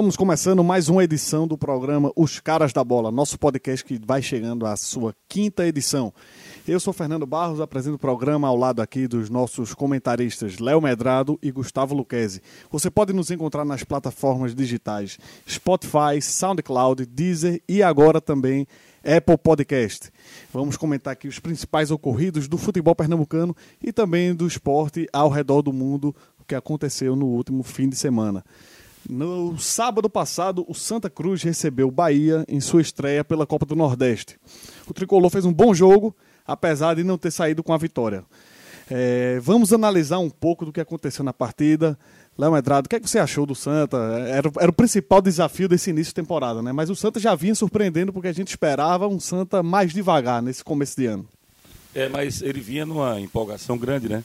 Estamos começando mais uma edição do programa Os Caras da Bola, nosso podcast que vai chegando à sua quinta edição. Eu sou Fernando Barros, apresento o programa ao lado aqui dos nossos comentaristas Léo Medrado e Gustavo Luquezzi. Você pode nos encontrar nas plataformas digitais Spotify, SoundCloud, Deezer e agora também Apple Podcast. Vamos comentar aqui os principais ocorridos do futebol pernambucano e também do esporte ao redor do mundo, o que aconteceu no último fim de semana. No sábado passado, o Santa Cruz recebeu o Bahia em sua estreia pela Copa do Nordeste. O tricolor fez um bom jogo, apesar de não ter saído com a vitória. É, vamos analisar um pouco do que aconteceu na partida. Léo Medrado, o que, é que você achou do Santa? Era, era o principal desafio desse início de temporada, né? Mas o Santa já vinha surpreendendo porque a gente esperava um Santa mais devagar nesse começo de ano. É, mas ele vinha numa empolgação grande, né?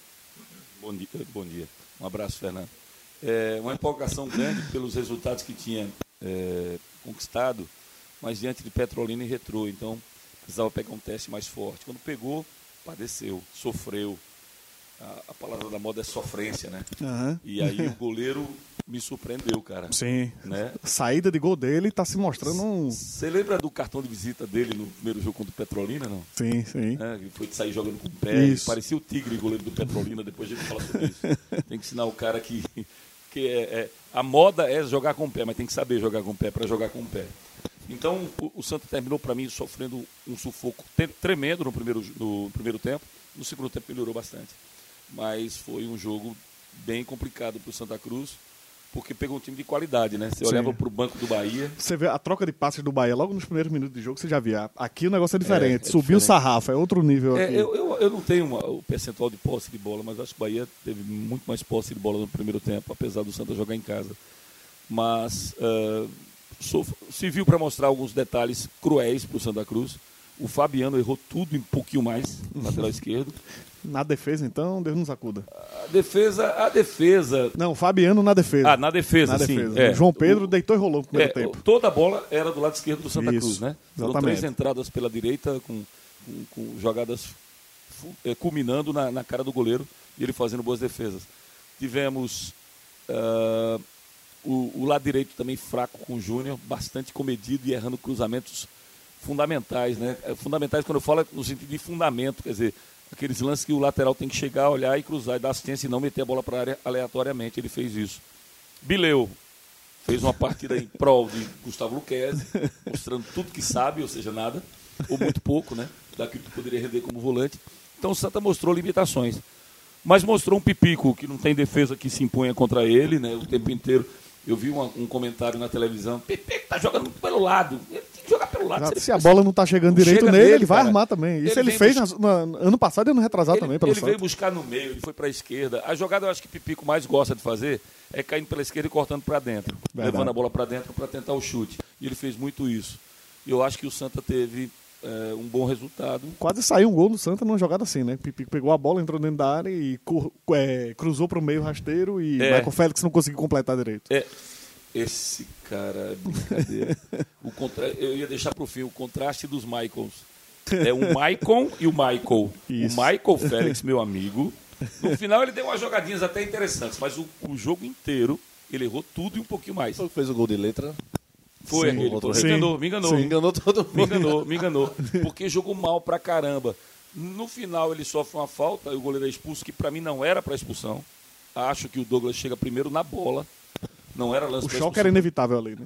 Bom dia. Bom dia. Um abraço, Fernando. É, uma empolgação grande pelos resultados que tinha é, conquistado, mas diante de Petrolina e Retrô. Então, precisava pegar um teste mais forte. Quando pegou, padeceu, sofreu. A, a palavra da moda é sofrência, né? Aham. E aí o goleiro me surpreendeu, cara. Sim. Né? Saída de gol dele está se mostrando um. Você lembra do cartão de visita dele no primeiro jogo contra o Petrolina, não? Sim, sim. É, que foi de sair jogando com o pé. Parecia o tigre, goleiro do Petrolina, depois a gente fala sobre isso. Tem que ensinar o cara que, que é, é- a moda é jogar com o pé, mas tem que saber jogar com o pé para jogar com o pé. Então o, o Santa terminou para mim sofrendo um sufoco tremendo no primeiro, no primeiro tempo. No segundo tempo melhorou bastante. Mas foi um jogo bem complicado para o Santa Cruz, porque pegou um time de qualidade, né? Você Sim. olhava para o banco do Bahia, Você vê a troca de passes do Bahia logo nos primeiros minutos de jogo, você já via. Aqui o negócio é diferente. É, é Subiu o sarrafo, é outro nível É, aqui. eu, eu, eu não tenho uma- o percentual de posse de bola, mas acho que o Bahia teve muito mais posse de bola no primeiro tempo, apesar do Santa jogar em casa. Mas ah, sof- se viu para mostrar alguns detalhes cruéis para o Santa Cruz. O Fabiano errou tudo um pouquinho mais, lateral esquerdo. Na defesa, então, Deus nos acuda. A defesa, a defesa. Não, Fabiano na defesa. Ah, na defesa, na sim. defesa. é. João Pedro O- deitou e rolou no primeiro É, tempo. Toda a bola era do lado esquerdo do Santa Isso, Cruz, né? Foram exatamente. três entradas pela direita com, com- com jogadas eh, culminando na, na cara do goleiro e ele fazendo boas defesas. Tivemos ah, o, o lado direito também fraco com o Júnior, bastante comedido e errando cruzamentos fundamentais, né? Eh, Fundamentais quando eu falo é no sentido de fundamento, quer dizer, aqueles lances que o lateral tem que chegar, olhar e cruzar e dar assistência e não meter a bola para a área aleatoriamente. Ele fez isso. Bileu, fez uma partida em prol de Gustavo Luquezzi, mostrando tudo que sabe, ou seja, nada, ou muito pouco, né? Daquilo que poderia render como volante. Então o Santa mostrou limitações. Mas mostrou um pipico que não tem defesa que se imponha contra ele, né? O tempo inteiro. Eu vi uma- um comentário na televisão, Pipico tá jogando pelo lado. Ele jogar pelo lado. Exato. ele Se a bola não tá chegando Não direito nele, nele, ele vai cara. armar também. Isso Ele ele, fez bus- na- na- ano passado e ano retrasado ele, também pelo ele veio Santos. buscar no meio, ele foi para a esquerda. A jogada eu acho que Pipico mais gosta de fazer é caindo pela esquerda e cortando para dentro, Verdade. levando a bola para dentro para tentar o chute. E ele fez muito isso. E eu acho que o Santa teve eh, um bom resultado. Quase saiu um gol do Santa numa jogada assim, né? Pipico pegou a bola, entrou dentro da área e cur- é, cruzou pro meio rasteiro e É. Michael Félix não conseguiu completar direito. É, esse cara é brincadeira. o contra... Eu ia deixar pro fim o contraste dos Michaels. É o Maicon e o Michael. Isso. O Michael Félix, meu amigo. No final ele deu umas jogadinhas até interessantes, mas o, o jogo inteiro ele errou tudo e um pouquinho mais. Foi que fez o gol de letra. Foi Sim. aquele. Outro Me enganou, me enganou. Sim. Enganou todo mundo. Me enganou, me enganou. Porque jogou mal pra caramba. No final ele sofre uma falta e o goleiro é expulso, que pra mim não era pra expulsão. Acho que o Douglas chega primeiro na bola. Não era lance O choque era inevitável ali, né?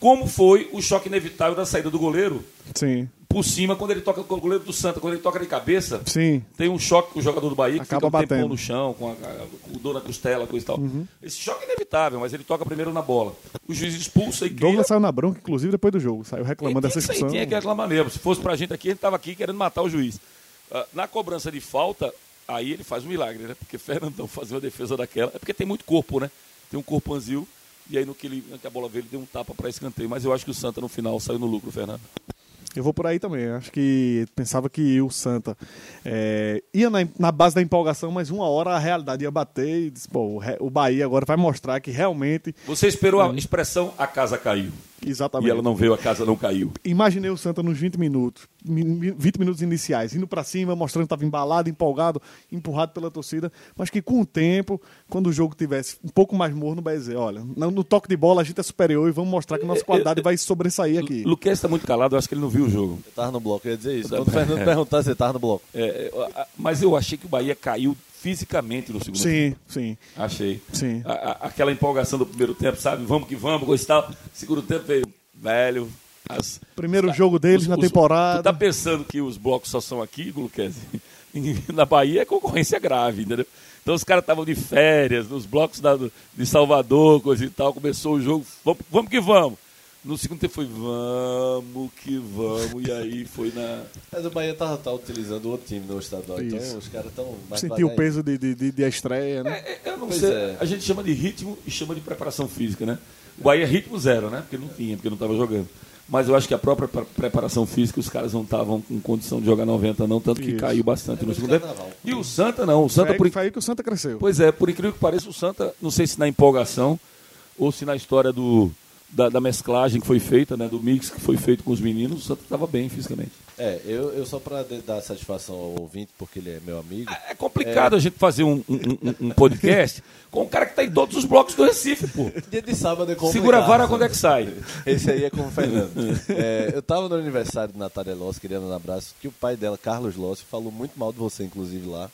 Como foi o choque inevitável da saída do goleiro Sim, por cima quando ele toca com o goleiro do Santa, quando ele toca de cabeça. sim. Tem um choque com o jogador do Bahia que Acaba fica um tempão batendo. no chão, com, a, com o dor na costela, coisa e tal. Uhum. Esse choque é inevitável, mas ele toca primeiro na bola. O juiz expulsa e cria... Douglas saiu na bronca, inclusive, depois do jogo. Saiu reclamando dessa expulsão. Tinha que reclamar mesmo. Se fosse pra gente aqui, ele estava aqui querendo matar o juiz. Ah, na cobrança de falta, aí ele faz um milagre, né? Porque Fernandão fazer uma defesa daquela. É porque tem muito corpo, né? Tem um corpo anzil. E aí no que, ele, no que a bola veio, ele deu um tapa para escanteio. Mas eu acho que o Santa no final saiu no lucro, Fernando. Eu vou por aí também. Acho que pensava que o Santa é, ia na, na, base da empolgação, mas uma hora a realidade ia bater e disse, pô, o, o Bahia agora vai mostrar que realmente. Você esperou a expressão a casa caiu. Exatamente. E ela não veio, a casa não caiu. Imaginei o Santa nos 20 minutos, 20 minutos iniciais, indo para cima, mostrando que estava embalado, empolgado, empurrado pela torcida, mas que com o tempo, quando o jogo tivesse um pouco mais morno, vai dizer, olha, no toque de bola a gente é superior e vamos mostrar que nossa qualidade vai sobressair aqui. Luquez está muito calado, eu acho que ele não viu o jogo. Eu tava no bloco, eu ia dizer isso. Quando o Fernando perguntar, você tava no bloco. É, mas eu achei que o Bahia caiu fisicamente no segundo sim, tempo. Sim, sim. Achei. Sim. A, a, aquela empolgação do primeiro tempo, sabe? Vamos que vamos, tal. Segundo tempo veio, velho. As, Primeiro jogo deles os, na os, temporada. Tu tá pensando que os blocos só são aqui, Luquezzi? Na Bahia é concorrência grave, entendeu? Então os caras estavam de férias, nos blocos da, de Salvador, coisa e tal. Começou o jogo, vamos, vamos que vamos. No segundo tempo foi vamos que vamos, e aí foi na. Mas o Bahia tá, tá utilizando outro time no estadual, então Isso. então os caras estão mais Sentiu o peso de, de, de, estreia, né? É, é, eu não pois sei. É. A gente chama de ritmo e chama de preparação física, né? O Bahia é ritmo zero, né? Porque não tinha, porque não estava jogando. Mas eu acho que a própria preparação física, os caras não estavam com condição de jogar 90, não, tanto que Isso. caiu bastante é no segundo tempo. E o Santa não. O Santa foi, por... foi aí que o Santa cresceu. Pois é, por incrível que pareça, o Santa, não sei se na empolgação ou se na história do da, da, mesclagem que foi feita, né, do mix que foi feito com os meninos, o Santa estava bem fisicamente. É, eu, eu só para dar satisfação ao ouvinte, porque ele é meu amigo. É, é complicado é... a gente fazer um, um, um podcast com um cara que está em todos os blocos do Recife, pô. Dia de sábado é complicado. Segura a vara quando é que sai. Esse aí é com o Fernando. é, eu estava no aniversário de Natália Lossi, querendo um abraço, que o pai dela, Carlos Lossi, falou muito mal de você, inclusive, lá.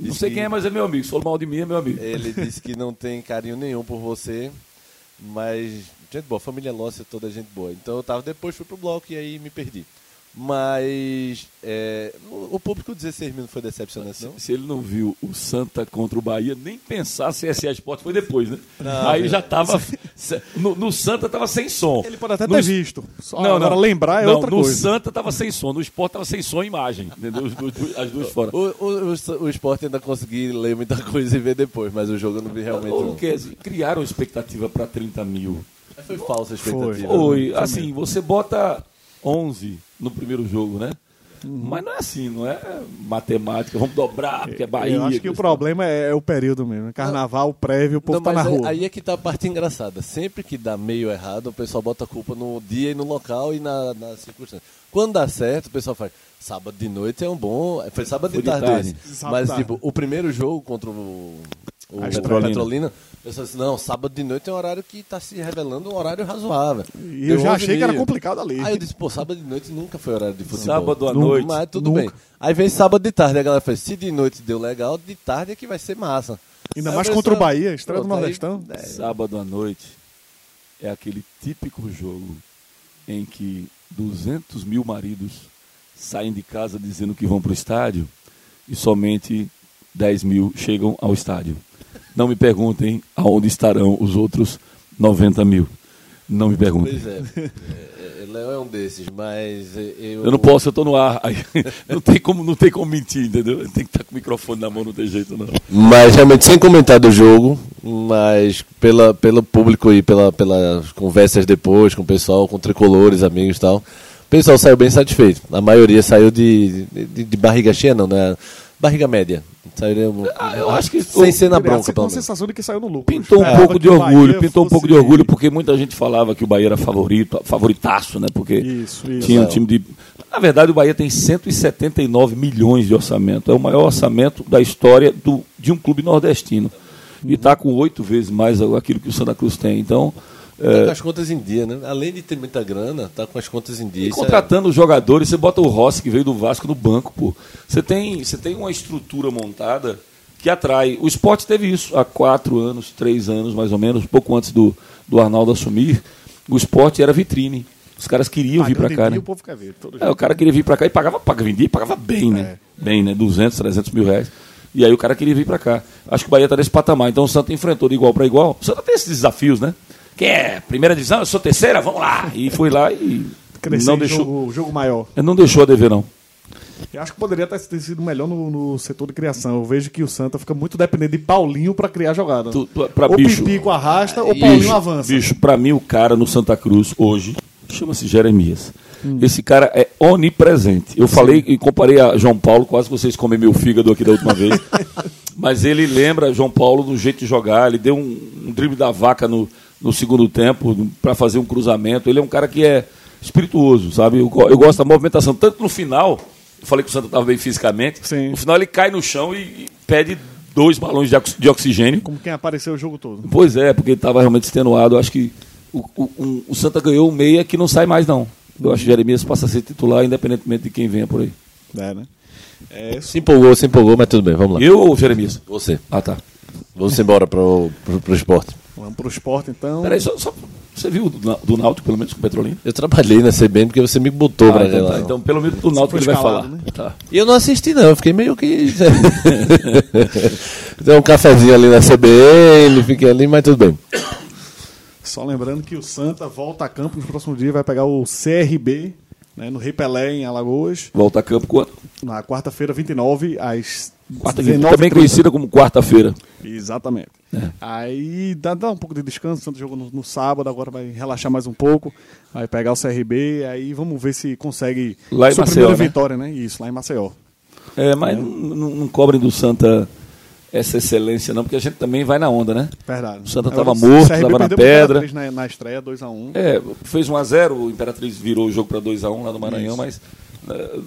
Não sei que... quem é, mas é meu amigo. Se falou mal de mim, é meu amigo. Ele disse que não tem carinho nenhum por você, mas gente boa, família Lócia, toda gente boa. Então eu tava, depois fui pro bloco e aí me perdi. Mas é, o público 16 mil não foi decepcionante, não? Se ele não viu o Santa contra o Bahia, nem pensar se esse Sport foi depois, né? Não, Aí é. já tava. No, no, Santa tava sem som. Ele pode até no, ter visto. Só não, agora não, lembrar é não, outra no coisa. No Santa tava sem som, no Sport tava sem som e imagem. Entendeu? As duas fora. O, o, o, o Sport ainda consegui ler muita coisa e ver depois, mas o jogo eu não vi realmente. O, não. criaram expectativa para 30 mil. Foi falsa a expectativa. Foi. Né? Assim, você bota 11 no primeiro jogo, né? Uhum. Mas não é assim, não é matemática, vamos dobrar, porque é Bahia. Eu acho que o problema é, é, o período mesmo. Carnaval, não, prévio, o povo não, tá na rua. Aí é que tá a parte engraçada. Sempre que dá meio errado, o pessoal bota a culpa no dia e no local e na, na circunstância. Quando dá certo, o pessoal faz. Sábado de noite é um bom. Foi sábado Foi de tarde. tarde. Mas, tipo, o primeiro jogo contra o o Petrolina. Petrolina. Eu disse, não, sábado de noite é um horário que está se revelando um horário razoável. E eu já achei que era complicado ali. Aí eu disse, pô, sábado de noite nunca foi horário de futebol. Sábado à noite. Mas tudo nunca. bem. Aí vem sábado de tarde, a galera fez, se de noite deu legal, de tarde é que vai ser massa. Ainda aí mais contra o Bahia, estreia do Nordestão. Aí, sábado à noite é aquele típico jogo em que 200 mil maridos saem de casa dizendo que vão para o estádio e somente 10 mil chegam ao estádio. Não me perguntem aonde estarão os outros 90 mil. Não me perguntem. Pois é. é, é Léo é um desses, mas eu... Eu não posso, eu estou no ar. não, tem como, não tem como mentir, entendeu? Tem que estar com o microfone na mão, não tem jeito não. Mas realmente, sem comentar do jogo, mas pela, pelo público e pela, pelas conversas depois com o pessoal, com tricolores, amigos e tal, o pessoal saiu bem satisfeito. A maioria saiu de, de, de barriga cheia, não, né? Barriga média. Sairia, ah, eu acho que sem ser na bronca, pelo menos. sensação de que saiu no lucro. Pintou um é, pouco de orgulho, pintou um pouco de orgulho, porque muita gente falava que o Bahia era favorito, favoritaço, né? Porque isso, isso. tinha um time de. Na verdade, o Bahia tem 179 milhões de orçamento. É o maior orçamento da história do, de um clube nordestino. E está com oito vezes mais aquilo que o Santa Cruz tem. Então, Tá é. com as contas em dia, né? Além de ter muita grana, tá com as contas em dia. E contratando é... jogadores, você bota o Rossi que veio do Vasco no banco, pô. Você tem, você tem uma estrutura montada que atrai. O esporte teve isso há quatro anos, três anos mais ou menos, pouco antes do, do Arnaldo assumir. O esporte era vitrine. Os caras queriam Pagando vir para cá, né? O, povo quer ver, é, o cara queria vir para cá e pagava, pagava, vendia e pagava bem, né? É. Bem, né? 200, 300 mil reais. E aí o cara queria vir para cá. Acho que o Bahia está nesse patamar. Então o Santa enfrentou de igual para igual. O Santa tem esses desafios, né? Que é primeira divisão, eu sou terceira, vamos lá. E fui lá e Crescer não deixou jogo, jogo maior. Não deixou a dever não. Eu acho que poderia ter sido melhor no, no, setor de criação. Eu vejo que o Santa fica muito dependente de Paulinho para criar jogada. Tu, tu, pra ou bicho, Pipico arrasta ou Paulinho avança. Bicho, para mim o cara no Santa Cruz hoje chama-se Jeremias. Esse cara é onipresente. Eu falei e comparei a João Paulo, quase que vocês comem meu fígado aqui da última vez. Mas ele lembra João Paulo do jeito de jogar. Ele deu um, um drible da vaca no, no segundo tempo para fazer um cruzamento. Ele é um cara que é espirituoso, sabe? Eu, eu gosto da movimentação, tanto no final. Eu falei que o Santa estava bem fisicamente. Sim. No final ele cai no chão e, e pede dois balões de, ox- de oxigênio. Como quem apareceu o jogo todo. Pois é, porque ele estava realmente extenuado. Eu acho que o, o- um- o Santa ganhou um meia que não sai mais, não. Eu acho que Jeremias passa a ser titular, independentemente de quem venha por aí. É, né? É, Se empolgou, se empolgou, mas tudo bem, vamos lá. Eu ou Jeremias? Você. Ah, tá. Vamos embora pro, pro esporte. Vamos pro esporte então. Peraí, só, só- você viu do, do Náutico, pelo menos, com o Petrolina? Eu trabalhei na CBN porque você me botou Ah, pra então, lá. tá. Então, pelo menos do Náutico ele vai falar. né? Tá. E eu não assisti, não. Eu fiquei meio que. Tem um cafezinho ali na CBN, fiquei ali, mas tudo bem. Só lembrando que o Santa volta a campo nos próximos dias, vai pegar o CRB, né, no Rei Pelé, em Alagoas, Volta a campo quando? na quarta-feira, 29, às Quarta 19 também conhecida como quarta-feira. Exatamente. É. Aí dá, dá um pouco de descanso, o Santos jogou no, no sábado, agora vai relaxar mais um pouco, vai pegar o CRB, aí vamos ver se consegue Lá em sua Maceió, primeira né? vitória, né? Isso, lá em Maceió. É, mas não, não- não cobrem do Santa essa excelência, não, porque a gente também vai na onda, né? Verdade. O Santa Aí tava o morto, CRB tava na pedra. Na, na estreia, 2x1. É, fez 1x0, o Imperatriz virou o jogo para 2x1 lá no Maranhão, mas eh,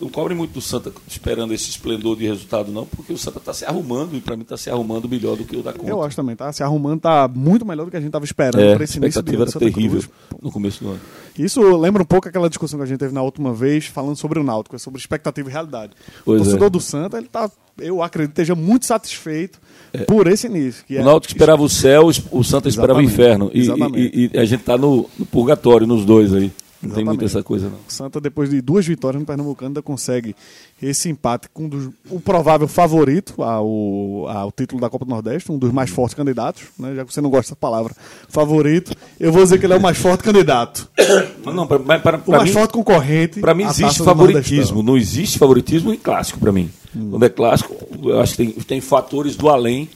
não cobre muito do Santa esperando esse esplendor de resultado, não, porque o Santa está se arrumando e para mim está se arrumando melhor do que o da conta. Eu acho também, tá? Se arrumando, tá muito melhor do que a gente tava esperando É, para esse início de expectativa era Santa terrível Cruz. no começo do ano. Isso lembra um pouco aquela discussão que a gente teve na última vez, falando sobre o Náutico, sobre expectativa e realidade. Pois o torcedor é. do Santa, ele tá, eu acredito, esteja muito satisfeito por esse início. O é- Náutico esperava o céu, o Santa esperava o inferno. E, exatamente. e- e a gente está no, no purgatório, nos dois aí. Não tem Exatamente. muito essa coisa, não. O Santa, depois de duas vitórias no Pernambucano, ainda consegue esse empate com um dos- o provável favorito ao, ao título da Copa do Nordeste, um dos mais fortes candidatos, né? já que você não gosta dessa palavra, favorito, eu vou dizer que ele é o mais forte candidato. Não, pra, mas para, O pra mais mim, forte concorrente. Para mim existe favoritismo. Não existe favoritismo em clássico para mim. Hum. Quando é clássico, eu acho que tem, tem fatores do além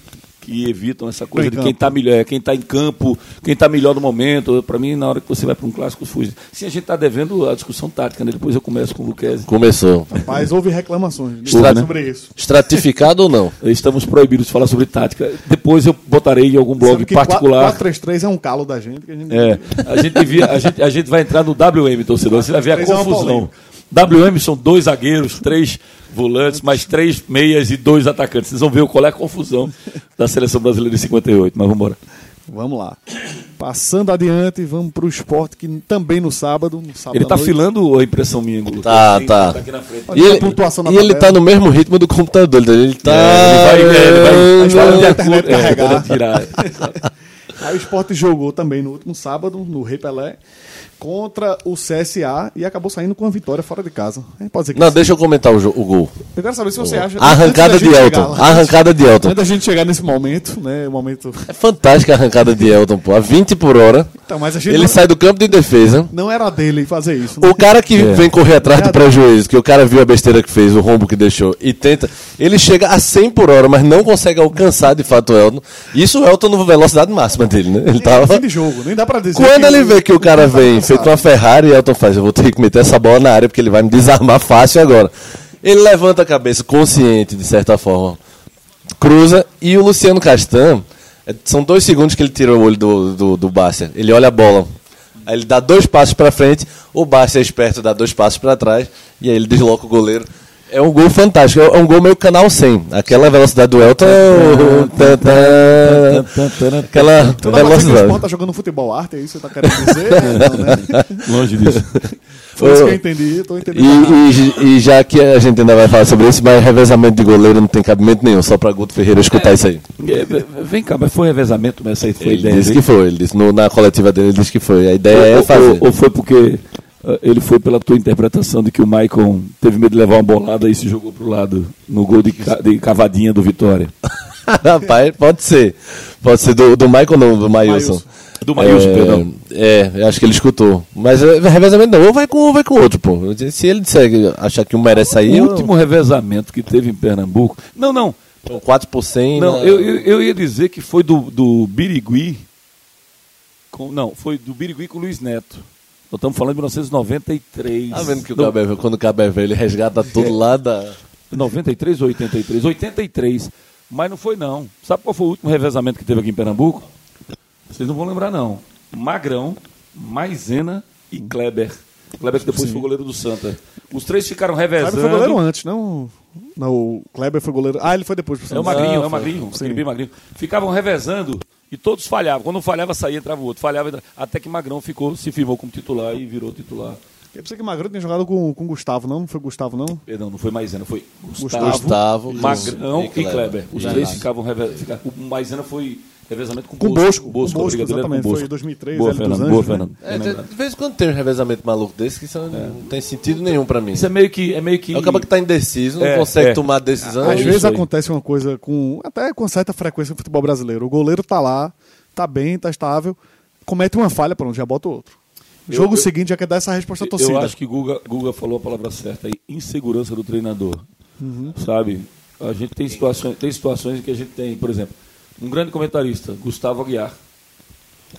que evitam essa coisa Em de quem está melhor, é, quem tá em campo, quem está melhor no momento. Para mim, na hora que você vai para um clássico, fuge. Sim, a gente está devendo a discussão tática, né? Depois eu começo com o Luquezzi. Começou. Mas houve reclamações Estrada- sobre isso. Estratificado ou não? Estamos proibidos de falar sobre tática. Depois eu botarei em algum blog particular. 4-3-3 é um calo da gente. Que a gente É, a gente, devia, a, gente, a gente vai entrar no WM, torcedor. Você vai ver a é confusão. WM são dois zagueiros, três volantes, mais três meias e dois atacantes. Vocês vão ver qual é a confusão da seleção brasileira de 58. Mas vamos embora. Vamos lá. Passando adiante, vamos para o esporte, que também no sábado. No sábado Ele tá noite, filando a impressão minha, Gulo. Tá, tá. aqui na frente. Olha E a ele, e ele tá no mesmo ritmo do computador. Ele tá. É, ele vai, é, ele vai, Mas vai vai acordo- internet é, carregar. vai tirar. Aí o esporte jogou também no último sábado, no Rei Pelé, contra o CSA e acabou saindo com a vitória fora de casa. Pode dizer que Não, sim. deixa eu comentar o, o gol. Eu quero saber se você acha. Arrancada de Elton. lá, A arrancada de Elton. Antes da gente chegar nesse momento, né? O momento. É fantástica a arrancada de Elton, pô. A 20 por hora. Então, mas a gente Ele não, sai do campo de defesa. não era dele fazer isso. né? O cara que É. vem correr atrás do É. prejuízo, que o cara viu a besteira que fez, o rombo que deixou, e tenta. Ele chega a 100 por hora, mas não consegue alcançar de fato o Elton. Isso o Elton na velocidade máxima dele, né? Ele É tava. fim de jogo, nem dá pra dizer. Quando que ele o- vê que o cara vem. Feito uma Ferrari, Elton faz, eu vou ter que meter essa bola na área porque ele vai me desarmar fácil agora. Ele levanta a cabeça, consciente, de certa forma, cruza, e o Luciano Castan, é, são dois segundos que ele tira o olho do, do, do Bárcia. Ele olha a bola. Aí ele dá dois passos pra frente, o Bárcia é esperto, dá dois passos pra trás, e aí ele desloca o goleiro. É um gol fantástico, é um gol meio canal 100. Aquela velocidade do Elton. tá, tá, Aquela o velocidade. esporte tá jogando futebol arte, é isso que você tá querendo dizer? É, não, né? Longe disso. Foi isso que eu entendi, tô entendendo. E, e- e já que a gente ainda vai falar sobre isso, mas revezamento de goleiro não tem cabimento nenhum, só pra Guto Ferreira escutar isso aí. É, Vem cá, mas foi revezamento, mas essa aí foi a Ele ideia disse dele? que foi, ele disse na coletiva dele, ele disse que foi. A ideia é fazer. ou- foi porque ah, ele foi pela tua interpretação de que o Maicon teve medo de levar uma bolada e se jogou pro lado no gol de, ca- de cavadinha do Vitória? Rapaz, pode ser. Pode ser do, do Michael não, do Mailson. Maílson. Do Maílson, é, perdão. É, eu acho que ele escutou. Mas é, revezamento não, ou vai com ou vai com outro, pô. Se ele disser, que achar que um merece sair, O último revezamento que teve em Pernambuco. Não, não. eu, 4 por 100. Não, na- eu, eu, eu ia dizer que foi do, do Birigui. Com, não, foi do Birigui com o Luiz Neto. Nós estamos falando de 1993. Tá vendo que o Cabo é velho, quando o Cabo é velho, ele resgata tudo lá da. 93 ou 83? 83. Mas não foi não. Sabe qual foi o último revezamento que teve aqui em Pernambuco? Vocês não vão lembrar não. Magrão, Maisena e Kleber. Kleber que depois foi goleiro do Santa. Os três ficaram revezando. Kleber foi goleiro antes, não? Não, o Kleber foi goleiro. Ah, ele foi depois pro É o magrinho, Não, é o magrinho, bem magrinho. Ficavam revezando e todos falhavam. Quando um falhava, saía, entrava o outro. Falhava, entrava... até que Magrão ficou, se firmou como titular e virou titular. Eu pensei que o Magrão tinha jogado com com o Gustavo, não? Não foi Gustavo, não? Perdão, não foi Maisena, foi Gustavo, Gustavo, Magrão e e Kleber. Kleber. Os três ficavam revezando. O Maisena foi revezamento com, Com o Bosco. Bosco, com o Bosco, brigadeiro era com exatamente, Bosco. foi em 2003, Boa, Fernando, Anjos, boa, né? Fernando. É, de, vez em quando tem um revezamento maluco desse que são- não tem sentido nenhum pra mim. Isso é meio que. É meio que É o cara que tá indeciso, não É, consegue é. tomar decisão. Às É vezes isso acontece uma coisa com. Até com certa frequência no futebol brasileiro. O goleiro tá lá, tá bem, tá estável, comete uma falha, pronto, já bota outro. Eu- Jogo eu- seguinte já quer dar essa resposta à torcida. Eu acho que Guga, Guga falou a palavra certa aí, insegurança do treinador. Uhum. Sabe? A gente tem situações, tem situações em que a gente tem, por exemplo, um grande comentarista, Gustavo Aguiar.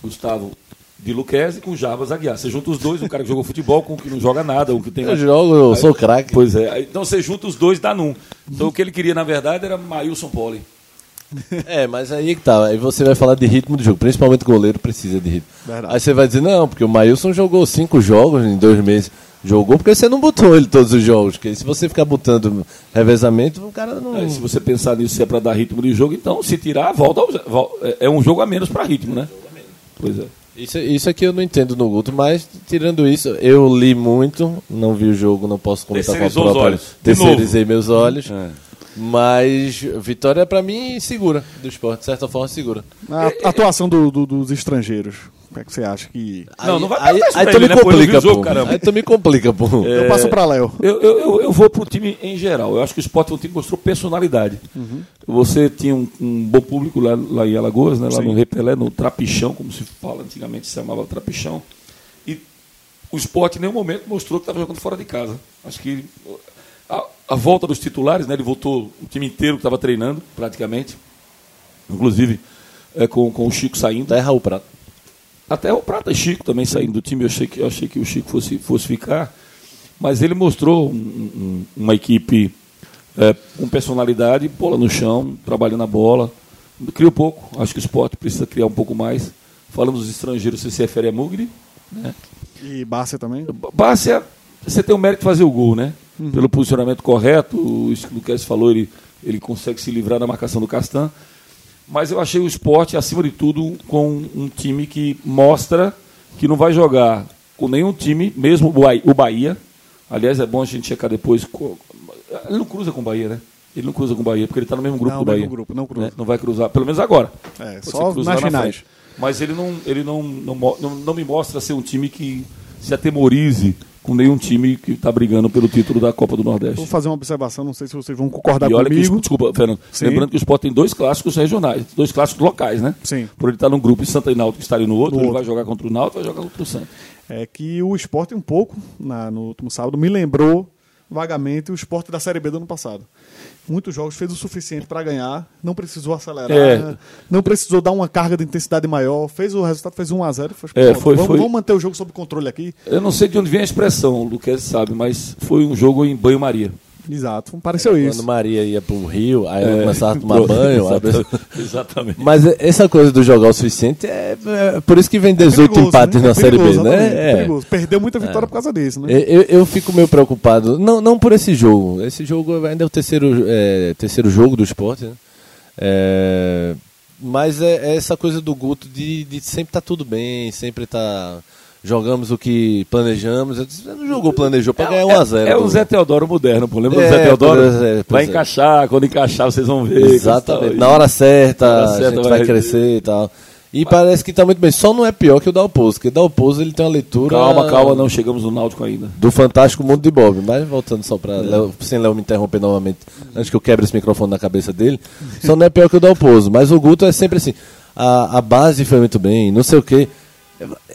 Gustavo de Luquezzi com Jarbas Aguiar. Você junta os dois, um cara que jogou futebol com um que não joga nada, um que tem. Eu jogo, eu sou craque. Pois é. aí- Então você junta os dois, dá num. Então o que ele queria, na verdade, era Maílson Poli. É, mas aí que tá. Aí você vai falar de ritmo do jogo. Principalmente o goleiro precisa de ritmo. Verdade. Aí você vai dizer, não, porque o Maílson jogou cinco jogos em dois meses. Jogou porque você não botou ele todos os jogos. Porque se você ficar botando revezamento, o cara não. Aí, se você pensar nisso, se é para dar ritmo de jogo, então se tirar, volta ao, é- é um jogo a menos para ritmo, né? Pois é. Isso, isso aqui eu não entendo no Guto, mas tirando isso, eu li muito, não vi o jogo, não posso comentar com a própria. olhos. Terceirizei meus olhos. É. Mas vitória pra mim segura do esporte, de certa forma segura. A atuação do- do- dos estrangeiros. Como é que você acha que. Não, não vai aí, aí tu ele, me né? Complica, jogo, pô. caramba. Aí tu me complica, pô. Eu passo pra Léo. Eu, eu, eu, eu vou pro time em geral. Eu acho que o Sport é um time que mostrou personalidade. Você tinha um, um bom público lá, lá em Alagoas, né? lá Sim. no Repelé, no Trapichão, como se fala antigamente, se chamava Trapichão. E o Sport em nenhum momento mostrou que estava jogando fora de casa. Acho que a, volta dos titulares, né? ele voltou o time inteiro que estava treinando, praticamente. Inclusive é, com, com o Chico saindo. Errar o prato. Até o Prata Chico também saindo do time, eu achei que, eu achei que o Chico fosse, fosse ficar. Mas ele mostrou um- um- uma equipe é, com personalidade, bola no chão, trabalhando a bola. Criou pouco, acho que o esporte precisa criar um pouco mais. Falando dos estrangeiros, você se refere a Mugri. Né? E Bárcia também. Bárcia, você tem o mérito de fazer o gol, né? Pelo posicionamento correto, isso que o Lucas falou, ele, ele consegue se livrar da marcação do Castan. Mas eu achei o esporte, acima de tudo, com um time que mostra que não vai jogar com nenhum time, mesmo o Bahia-. Aliás, é bom a gente checar depois. Ele não cruza com o Bahia, né? Ele não cruza com o Bahia, porque ele está no mesmo grupo Não, do Bahia. mesmo grupo, não cruza. Né? Não vai cruzar, pelo menos agora. É, só nas na finais. frente. Mas ele não, ele não, não, não, não me mostra ser um time que se atemorize com nenhum time que está brigando pelo título da Copa do Nordeste. Vou fazer uma observação, não sei se vocês vão concordar E olha que, comigo. o- desculpa, Fernando, Sim. lembrando que o Sport tem dois clássicos regionais, dois clássicos locais, né? Sim. Por ele estar num grupo e Santa e Náutico estarem no outro, No ele outro. vai jogar contra o Náutico, vai jogar contra o Santa. É que o esporte um pouco, na- no último sábado, me lembrou vagamente o esporte da Série B do ano passado. Muitos jogos fez o suficiente para ganhar, não precisou acelerar, É. não precisou dar uma carga de intensidade maior, fez o resultado, fez 1 a 0 foi, É, foi- vamos, foi- vamos manter o jogo sob controle aqui. Eu não sei de onde vem a expressão, o Luquez sabe, mas foi um jogo em banho-maria. Exato, pareceu Quando isso. Maria ia pro rio, aí É. ela começava a tomar banho. Exatamente. Mas essa coisa do jogar o suficiente é, é por isso que vem 18 Perigoso, empates né? na Série B, né? É. perigoso. Perdeu muita vitória por causa disso, né? Eu, eu fico meio preocupado, não, não por esse jogo. Esse jogo ainda é o terceiro, é, terceiro jogo do esporte, né? É, mas é, é essa coisa do Guto de, de sempre tá tudo bem, sempre tá. Jogamos o que planejamos. Eu disse, não jogou, planejou para ganhar 1x0. É, o Zé Teodoro moderno, pô. Lembra É, do Zé Teodoro? é, vai é. encaixar, quando encaixar vocês vão ver. Exatamente. Na hora certa, Na hora a gente vai- vai crescer e tal. E parece que tá muito bem. Só não é pior que o Dalpozo, porque o Dalpozo ele tem uma leitura. Calma, calma, não chegamos no Náutico ainda. Do Fantástico Mundo de Bob. Mas voltando só pra. Léo, sem Léo me interromper novamente, antes que eu quebre esse microfone na cabeça dele. Só não é pior que o Dalpozo. Mas o Guto é sempre assim. A, a base foi muito bem, não sei o quê.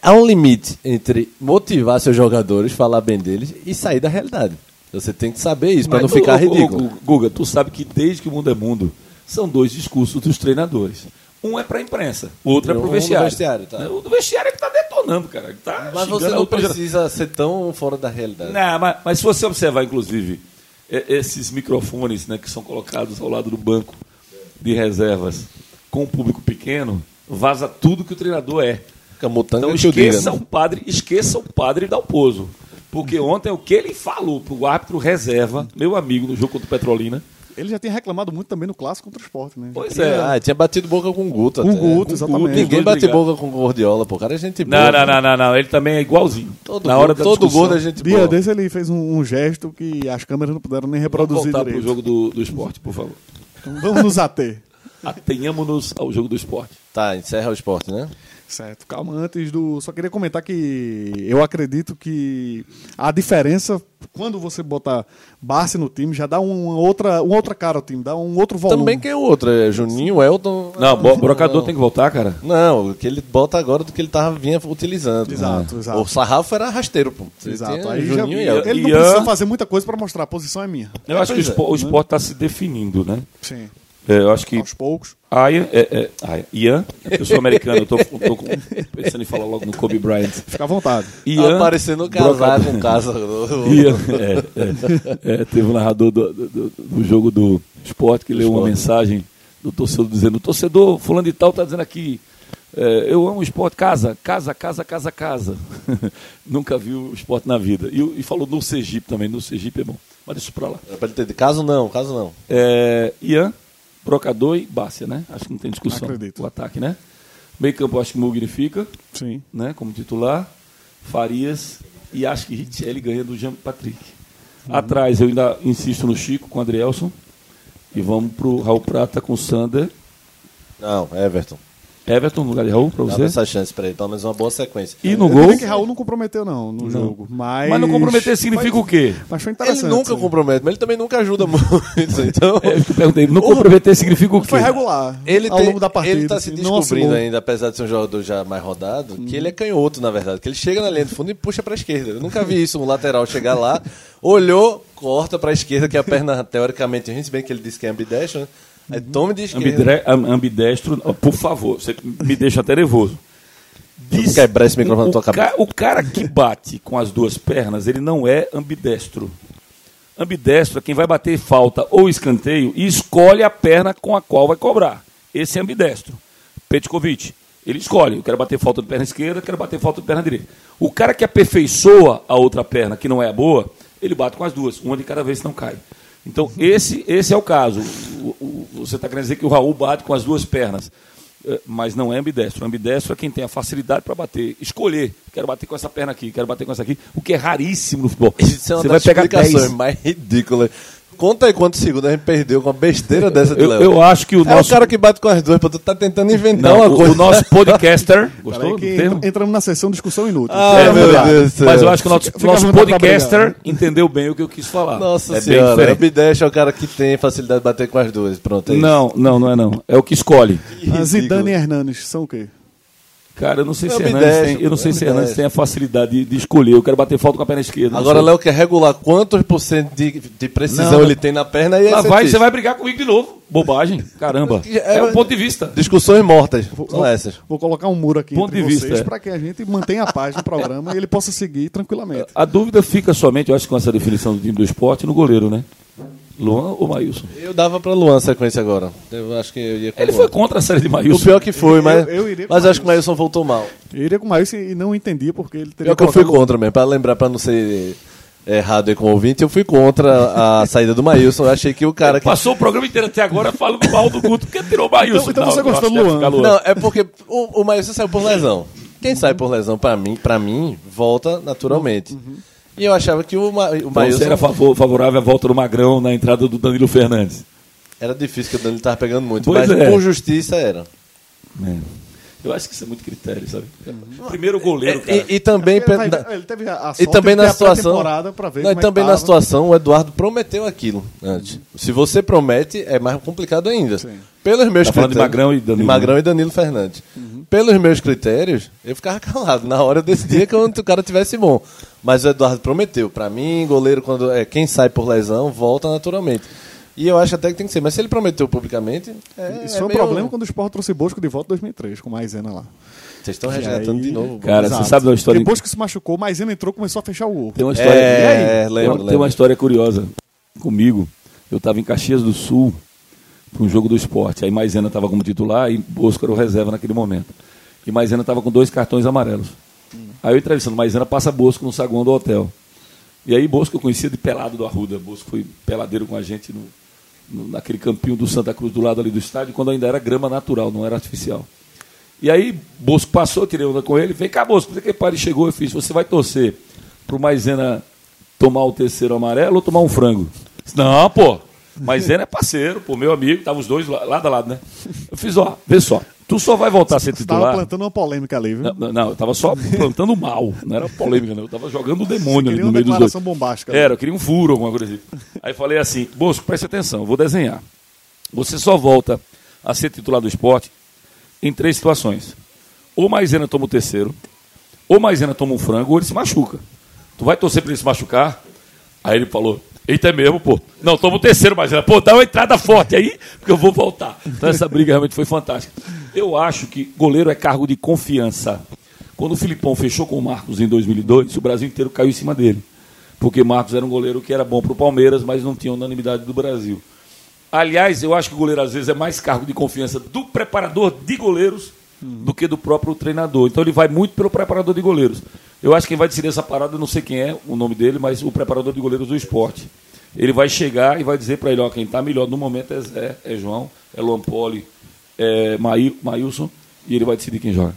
Há um limite entre motivar seus jogadores, falar bem deles e sair da realidade. Você tem que saber isso, pra não ficar ô, ridículo. ô, Guga, tu sabe que desde que o mundo é mundo, são dois discursos dos treinadores. Um é para a imprensa, o outro é para o vestiário. vestiário, tá. O do vestiário ele está detonando, cara. Tá Mas você não geração. precisa ser tão fora da realidade. Não, mas, mas se você observar, inclusive, esses microfones né, que são colocados ao lado do banco de reservas com um público pequeno, vaza tudo que o treinador é. Então que eu diga, esqueça né? o padre, esqueça o padre Dalpozo. Porque ontem o que ele falou pro árbitro reserva, meu amigo, no jogo contra o Petrolina, Ele já tinha reclamado muito também no clássico contra o esporte, né? pois é. Ah, tinha batido boca com o Guto. Com o. Guto, exatamente. Guto, Ninguém bate boca com o Gordiola, pô. O cara é gente boa. Não, não, não, não, não. Ele também é igualzinho. Todo, Na hora gordo, da todo discussão, gordo é gente Dia boa. desse ele fez um, um gesto que as câmeras não puderam nem Vamos reproduzir voltar pro direito. jogo do, do esporte, por favor. Então vamos nos ater. Atenhamos-nos ao jogo do esporte. Tá, encerra o esporte, né? Certo, calma, antes do. Só queria comentar que eu acredito que a diferença, quando você bota Barça no time, já dá uma outra, uma outra cara ao time, dá um outro volume. Também quem é o outro? É Juninho, Elton. Não, o brocador tem que voltar, cara. Não, o que ele bota agora do que ele tava, vinha utilizando. Exato, Ah. exato. O sarrafo era rasteiro, pô. Você Exato. Aí já, Juninho e ia- Elton. ele não Ian- precisa fazer muita coisa pra mostrar, a posição é minha. Eu acho que é, o esporte está se definindo, né? Sim. É, eu acho que Aos poucos. Aya, é, é, Aya, Ian, eu sou americano, eu tô, tô com- pensando em falar logo no Kobe Bryant. Fica à vontade. Ian, Aparecendo brocador- com casa. Ian, é, é, é, teve um narrador do, do- do- do jogo do esporte que leu uma esporte. mensagem do torcedor dizendo: o torcedor fulano de tal está dizendo aqui. é, eu amo o esporte, casa, casa, casa, casa, casa. Nunca viu o esporte na vida. E, e falou no Sergipe também, no Sergipe é bom. Mas deixa pra lá. É pra ele ter de caso não, caso não. É, Ian, Brocador e Bárcia, né? Acho que não tem discussão. Acredito. O ataque, né? Meio campo, acho que Mugnifica, Sim. né? Como titular. Farias e acho que Richelli ganha do Jean Patrick. Uhum. Atrás eu ainda insisto no Chico com o Adrielson. E vamos pro Raul Prata com o Sander. Não, Everton. Everton no lugar de Raul, pra Dá você. essa chance pra ele, pelo menos uma boa sequência. E no Eu gol. que Raul não comprometeu, não, no jogo. Mas, Mas não comprometer significa o quê? Mas foi Ele interessante. nunca compromete, mas ele também nunca ajuda muito. Então, É, eu te perguntei, não comprometer significa o quê? Foi regular. ele, ao tem, longo da partida. ele tá se assim, não descobrindo ainda, apesar de ser um jogador já mais rodado, que ele é canhoto, na verdade. Que ele chega na linha de fundo e puxa pra esquerda. Eu nunca vi isso, um lateral chegar lá, olhou, corta pra esquerda, que a perna, teoricamente, a gente bem que ele disse que é ambidestro, né? Aí tome de esquerda. Ambidre- am- ambidestro, por favor, você me deixa até nervoso. Vou quebrar esse microfone na tua o, ca- cabeça. o cara que bate com as duas pernas, ele não é ambidestro. Ambidestro é quem vai bater falta ou escanteio e escolhe a perna com a qual vai cobrar. Esse é ambidestro. Petkovic, ele escolhe. Eu quero bater falta de perna esquerda, quero bater falta de perna direita. O cara que aperfeiçoa a outra perna, que não é a boa, ele bate com as duas, uma de cada vez não cai. Então, esse, esse é o caso. O- o- você está querendo dizer que o Raul bate com as duas pernas. Eh, Mas não é ambidestro. Ambidestro é quem tem a facilidade para bater. Escolher. Quero bater com essa perna aqui, quero bater com essa aqui. O que é raríssimo no futebol. Isso é uma você vai pegar explicações 10. mais ridículas. Conta aí quantos segundos a gente perdeu com uma besteira dessa de Eu, Léo. eu acho que o É nosso. o cara que bate com as duas, pô, tu tá tentando inventar Não, uma o, coisa. o nosso podcaster. Gostou entramos na sessão discussão inútil. Ah, É, meu mas- Deus do céu. Mas eu acho que o nosso, Fica- nosso podcaster entendeu bem o que eu quis falar. Nossa é senhora, o diferente. Bideste é o cara que tem facilidade de bater com as duas. Pronto, é isso. Não, não, não é não. É o que escolhe. Zidane e Hernanes são o quê? Cara, eu não sei se É Hernandes tem, eu não sei é se Hernandes tem a facilidade de, de escolher. Eu quero bater falta com a perna esquerda. Agora. Léo quer regular quantos por cento de, de precisão Não, ele tem na perna e Lá é vai, você vai brigar comigo de novo. Bobagem. Caramba. É, É um ponto de vista. Discussões mortas. São Vou- essas. Vou colocar um muro aqui Ponto entre de vista, vocês é. para que a gente mantenha a paz no programa e ele possa seguir tranquilamente. A dúvida fica somente, eu acho, com essa definição do time do esporte no goleiro, né? Luan ou Maílson? Eu dava pra Luan a sequência agora. Eu acho que eu ia com Ele Luan. foi contra a série de O Maílson. pior que foi, Eu- mas, eu iria com mas o acho que o Maílson voltou mal. Eu iria com o Maílson e não entendia porque ele teria Pior que eu fui contra mesmo, pra lembrar, pra não ser errado aí com o ouvinte, eu fui contra a saída do Maílson. Eu achei que o cara que. Passou o programa inteiro até agora falando mal do Guto, porque tirou o Maílson. Então- então você eu gostou do Luan. Não, é porque o, o Maílson saiu por lesão. Quem sai por lesão, pra mim, pra mim volta naturalmente. E eu achava que o, Ma, o Então Maílson. você era favor- favorável à volta do Magrão na entrada do Danilo Fernandes. Era difícil que o Danilo tava pegando muito, Pois mas é. com justiça era. É. Eu acho que isso é muito critério, sabe? Primeiro goleiro, cara. E, e também. Ele, vai- ele teve a E também na situação. Não, e é também na situação, o Eduardo prometeu aquilo antes. Se você promete, é mais complicado ainda. Sim. Pelos meus Tá falando de critérios- Magrão e Danilo, de Magrão né? e Danilo Fernandes. Pelos meus critérios, eu ficava calado. Na hora eu decidia que o cara tivesse bom. Mas o Eduardo prometeu. Pra mim, goleiro, quando é quem sai por lesão, volta naturalmente. E eu acho até que tem que ser. Mas se ele prometeu publicamente. É, Isso é foi um meio- problema quando o Sport trouxe Bosco de volta em 2003, com Maisena lá. Vocês estão resgatando aí- de novo. Cara, Exato. você sabe da história. Porque Bosco se machucou, Maisena entrou e começou a fechar o gol. Tem uma história. É, E aí? lembro, tem, uma, lembro. tem uma história curiosa comigo. Eu estava em Caxias do Sul para um jogo do esporte. Aí Maisena estava como titular e Bosco era o reserva naquele momento. E Maisena estava com dois cartões amarelos. Aí eu entrevistando Maisena, passa Bosco no saguão do hotel. E aí Bosco eu conhecia de pelado do Arruda. Bosco foi peladeiro com a gente no, no- naquele campinho do Santa Cruz do lado ali do estádio, quando ainda era grama natural, não era artificial. E aí, Bosco passou, tirei onda com ele. Vem cá, Bosco, você que pare chegou, eu fiz. Você vai torcer pro Maisena tomar o terceiro amarelo ou tomar um frango? Disse, Não, pô. Maisena é parceiro, pô, meu amigo. Tava os dois lado a lado, né? Eu fiz, ó, vê só. Tu só vai voltar a ser Você tava titular. plantando uma polêmica ali, viu? Não, não, eu tava só plantando mal. Não era polêmica, não. Eu tava jogando o demônio ali no meio dos dois. bombástica. né? Era, eu queria um furo, alguma coisa assim. Aí falei assim, Bosco, preste atenção, eu vou desenhar. Você só volta a ser titular do esporte em três situações. Ou Maisena toma o terceiro, ou Maisena toma um frango, ou ele se machuca. Tu vai torcer pra ele se machucar? Aí ele falou, eita é mesmo, pô. Não, toma o terceiro, Maisena. Pô, dá uma entrada forte aí, porque eu vou voltar. Então essa briga realmente foi fantástica. Eu acho que goleiro é cargo de confiança. Quando o Filipão fechou com o Marcos em 2002, o Brasil inteiro caiu em cima dele. Porque Marcos era um goleiro que era bom para o Palmeiras, mas não tinha unanimidade do Brasil. Aliás, eu acho que o goleiro às vezes é mais cargo de confiança do preparador de goleiros do que do próprio treinador. Então ele vai muito pelo preparador de goleiros. Eu acho que quem vai decidir essa parada, eu não sei quem é o nome dele, mas o preparador de goleiros do esporte. Ele vai chegar e vai dizer para ele, ó, quem está melhor no momento é Zé, é João, é Luan Poli, é Maí- Maílson, e ele vai decidir quem joga.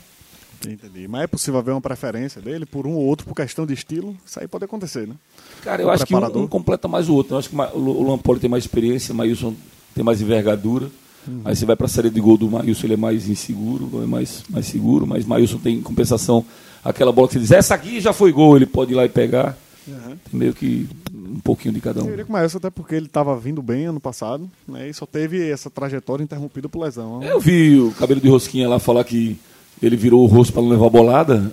Entendi. Mas é possível haver uma preferência dele por um ou outro por questão de estilo? Isso aí pode acontecer, né? Cara, eu O acho que um, preparador. um completa mais o outro. Eu acho que o Lu- o Luan Poli tem mais experiência, o Maílson tem mais envergadura. Uhum. Aí você vai para a série de gol do Maílson, ele é mais inseguro, é mais, mais seguro, mas Maílson tem em compensação aquela bola que você diz, essa aqui já foi gol, ele pode ir lá e pegar. Tem meio que um pouquinho de cada Eu um. diria que até porque ele estava vindo bem ano passado, né? E só teve essa trajetória interrompida por lesão. Eu vi o cabelo de rosquinha lá falar que ele virou o rosto para não levar a bolada.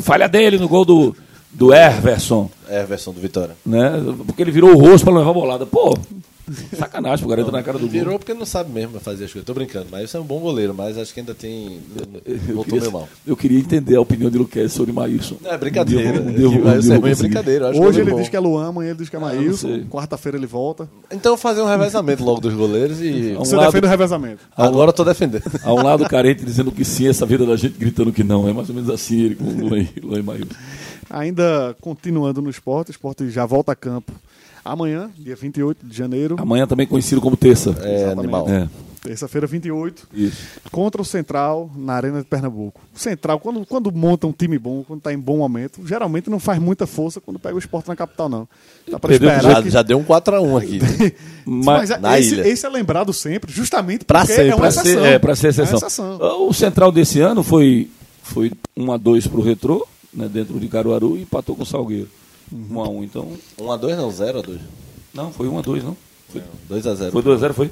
Falha dele no gol do, do Everson. A versão do Vitória. né? Porque ele virou o rosto para não levar a bolada. Pô, sacanagem, o entra na cara do gol. Virou porque não sabe mesmo fazer as coisas. Tô brincando, mas isso é um bom goleiro, mas acho que ainda tem. Eu Voltou queria, meio mal. eu queria entender a opinião de Luquez sobre Maílson. É brincadeira. Um dia eu- um dia eu- Que vai- um isso dia é eu ruim, é brincadeira. Hoje ele bom. diz que é Luan, amanhã ele diz que é não Maílson, sei. quarta-feira ele volta. Então fazer um revezamento logo dos goleiros e. Um Você lado- defende o revezamento. Agora eu tô defendendo. Há um lado carente dizendo que sim, essa vida da gente gritando que não. É mais ou menos assim ele com o Luan, Luan e Maílson. Ainda continuando no esporte, o esporte já volta a campo amanhã, dia 28 de janeiro. Amanhã também conhecido como terça. É Exatamente. animal. É, Terça-feira, 28, isso. contra o Central na Arena de Pernambuco. O Central, quando, quando monta um time bom, quando está em bom momento, geralmente não faz muita força quando pega o esporte na capital, não. Dá para Perdeu esperar Já, que... já deu um 4x1 aqui. Mas, Mas na esse, ilha. esse é lembrado sempre, justamente Pra porque sempre, é uma pra exceção. ser, é, pra ser exceção. É exceção. O Central desse ano foi, foi 1x2 pro Retrô, né, dentro de Caruaru, e empatou com o Salgueiro. 1x1, então. 1x2 não, 0x2. Não, foi 1x2, não? Foi, 2x0. foi 2x0, foi?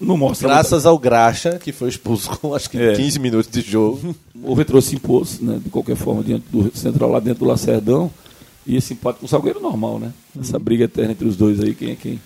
Não mostra. Graças ao Graxa, que foi expulso com acho que É. 15 minutos de jogo. O Retrô se impôs, né, de qualquer forma, diante do Central lá dentro do Lacerdão. E esse empate com o Salgueiro normal, né? Essa briga eterna entre os dois aí, quem é quem.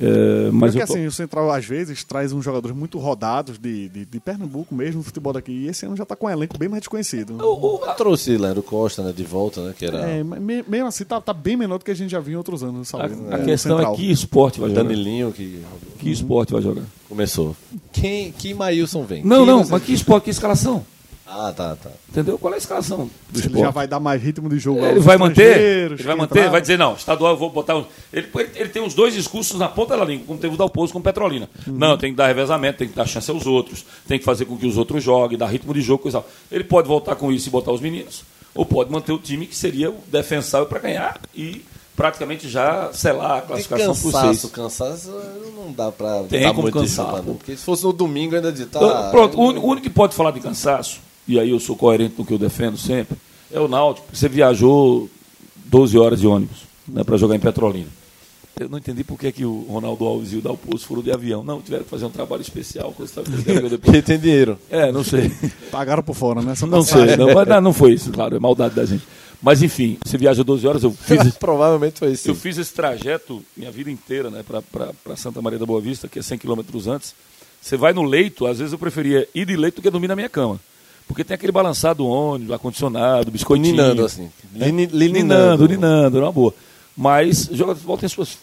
É, mas Porque eu tô- assim, o Central às vezes traz uns jogadores muito rodados de, de, de Pernambuco mesmo, no futebol daqui. E esse ano já está com um elenco bem mais desconhecido. o- o- Trouxe Leandro Costa né, de volta, né? Que era É, mas me- mesmo assim tá, tá bem menor do que a gente já viu em outros anos. a, Sabe? a No questão Central. é que esporte vai jogar. Danilinho que Que esporte vai jogar? começou. Quem, que Maílson vem? Não, Quem não, mas que esporte, que escalação? Ah, tá, tá. Entendeu? Qual é a escalação do Ele esporte? já vai dar mais ritmo de jogo. Ele vai manter? Ele vai manter? entraram. Vai dizer, não, estadual eu vou botar. um- Ele, ele, ele tem uns dois discursos na ponta da língua, como teve o Dalpozo com Petrolina. Uhum. Não, tem que dar revezamento, tem que dar chance aos outros, tem que fazer com que os outros joguem, dar ritmo de jogo, coisa. Ele pode voltar com isso e botar os meninos, ou pode manter o time que seria o defensável para ganhar e praticamente já selar a De classificação por cansaço, seis. cansaço não dá pra Tem dar como muito cansar, não. Porque se fosse no domingo ainda de tá. Então, pronto, o único que pode falar de cansaço, e aí eu sou coerente no que eu defendo sempre, é o Náutico. Você viajou 12 horas de ônibus né, para jogar em Petrolina. Eu não entendi por que, que o Ronaldo Alves e o Dalpozo foram de avião. Não, tiveram que fazer um trabalho especial. coisa tal, coisa tal, depois. Porque tem dinheiro. É, não sei. Pagaram por fora, né? Não sei, não, mas não, não foi isso, claro, é maldade da gente. Mas enfim, você viaja 12 horas, eu fiz, Provavelmente foi isso. eu fiz esse trajeto minha vida inteira, né, para Santa Maria da Boa Vista, que é 100 quilômetros antes. Você vai no leito, às vezes eu preferia ir de leito do que dormir na minha cama. Porque tem aquele balançar do ônibus, ar-condicionado, biscoitinho. Ninando, assim. Lini- Linando, linando, uma boa. Mas jogador de futebol tem suas.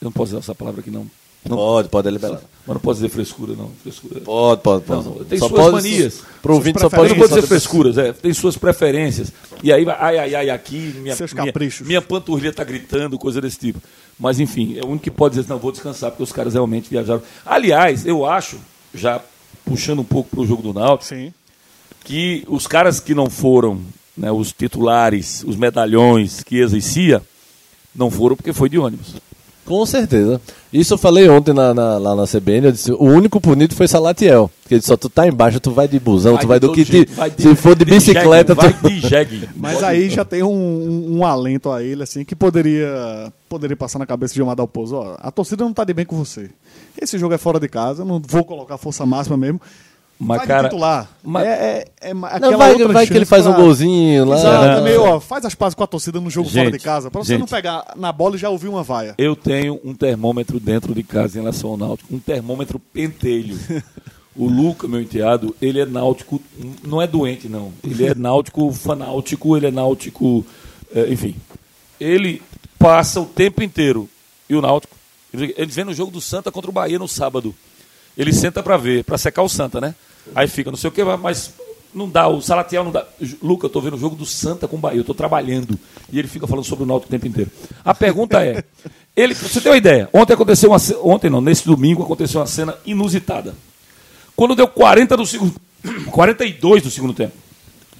Eu não posso usar essa palavra aqui, não. não Pode, pode é liberar. mas não posso dizer frescura, não. Frescura. Pode, pode, pode. Não, tem Só suas pode- manias. Pro ouvinte só Eu pode não vou dizer frescuras, é, tem suas preferências. E aí vai, ai, ai, ai, aqui, minha, Seus minha, caprichos. minha panturrilha tá gritando, coisa desse tipo. Mas enfim, é o único que pode dizer, não, vou descansar, porque os caras realmente viajaram. Aliás, eu acho, já puxando um pouco pro jogo do Náutico, Sim. que os caras que não foram, né, os titulares, os medalhões que exercia, não foram porque foi de ônibus. Com certeza. Isso eu falei ontem na, na- lá na CBN, eu disse, o único punido foi Salatiel. Porque ele disse, só tu tá embaixo, tu vai de busão, tu vai de do que jeito, vai de- Se for de bicicleta, jegue, tu... vai de jegue. Mas aí já tem um, um- um alento a ele, assim, que poderia, poderia passar na cabeça de Amadal Pouso. Ó, a torcida não tá de bem com você. Esse jogo é fora de casa, não vou colocar força máxima mesmo. Mas, vai cara, titular. mas- É, é, é Não, vai, vai que ele faz um pra- golzinho lá. Exato, é Não. meio, ó, faz as pazes com a torcida no jogo fora Gente, de casa, pra você gente. não pegar na bola e já ouvir uma vaia. Eu tenho um termômetro dentro de casa em relação ao Náutico, um termômetro pentelho. O Luca, meu enteado, ele é náutico, não é doente, não. Ele é náutico fanáutico, ele é náutico, eh, enfim. Ele passa o tempo inteiro. E o Náutico, ele vê no jogo do Santa contra o Bahia no sábado. Ele senta pra ver, pra secar o Santa, né? Aí fica, não sei o que, mas não dá, o Salatiel não dá. Luca, eu tô vendo o jogo do Santa com o Bahia, eu tô trabalhando. E ele fica falando sobre o Náutico o tempo inteiro. A pergunta é, ele, você ter uma ideia, ontem aconteceu uma, ontem não, nesse domingo aconteceu uma cena inusitada. Quando deu 40 do segundo, 42 do segundo tempo,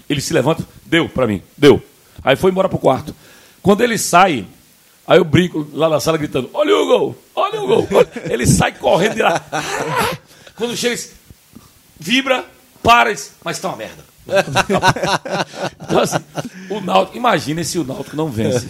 ele se levanta, deu pra mim, deu. Aí foi embora pro quarto. Quando ele sai, aí eu brinco lá na sala gritando: Olha o gol, olha o gol. olha." Ele sai correndo de lá. Quando chega, vibra, para, mas tá uma merda. então, assim, o Náutico, imagina se o Náutico não vence.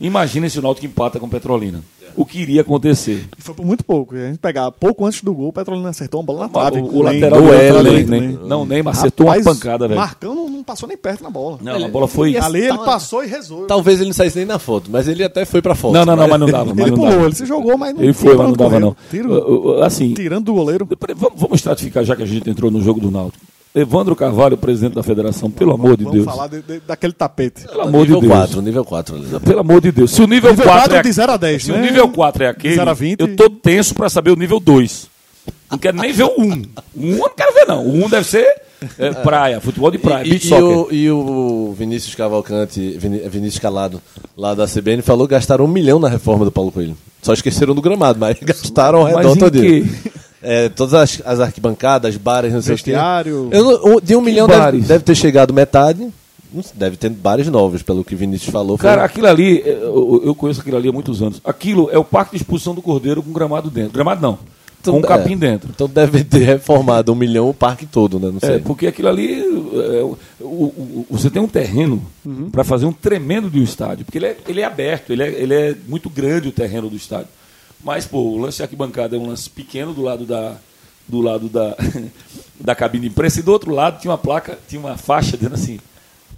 Imagina se o Náutico empata com o Petrolina. O que iria acontecer? E foi por muito pouco. A gente pegar pouco antes do gol, o Petrolina acertou uma bola na trave. O, o lateral do Ellen, nem, não, nem acertou uma Rapaz, pancada, velho. Marcão não, não passou nem perto na bola. Não, a bola foi. Ali ele passou e rezou. Talvez ele não saísse nem na foto, mas ele até foi pra foto. Não, não, não, mas não dava. Mas ele não pulou, dava. ele se jogou, mas não Ele foi, mas não dava, correr. não. Tiro- Assim, tirando do goleiro. Vamos vamos estratificar, já que a gente entrou no jogo do Náutico. Evandro Carvalho, presidente da federação, pelo amor de Vamos Deus. falar de- de- daquele tapete. Pelo amor de nível Deus. 4, nível 4. ali. Pelo amor de Deus. Se o nível, Nível 4, 4 é de 0 a 10, Se né? o nível 4 é aquele, 0 a 20. eu tô tenso pra saber o nível 2. Não quero nem ver o 1. O 1 eu não quero ver, não. O 1 deve ser é, praia, futebol de praia, E, beach e soccer. o, e o Vinícius Cavalcante, Vinícius Calado, lá da CBN, falou que gastaram um milhão na reforma do Paulo Coelho. Só esqueceram do gramado, mas gastaram ao redor quê? É, todas as, as arquibancadas, bares, não sei o quê. Vestiário. Eu não- um- de um milhão deve, bares? deve ter chegado metade. Não sei, Deve ter bares novos, pelo que o Vinícius falou. Foi- Cara, aquilo ali, é, eu, eu conheço aquilo ali há muitos anos. Aquilo é o parque de expulsão do Cordeiro com gramado dentro. Gramado não. Então, com um capim é. dentro. Então deve ter reformado um milhão o parque todo, né? Não sei. É, porque aquilo ali. é, o- o- o- você tem um terreno para fazer um tremendo de um estádio. Porque ele é, ele é aberto, ele é, ele é muito grande o terreno do estádio. Mas, pô, o lance de arquibancada é um lance pequeno do lado da, do lado da, da cabine de imprensa. E do outro lado tinha uma placa, tinha uma faixa dizendo assim.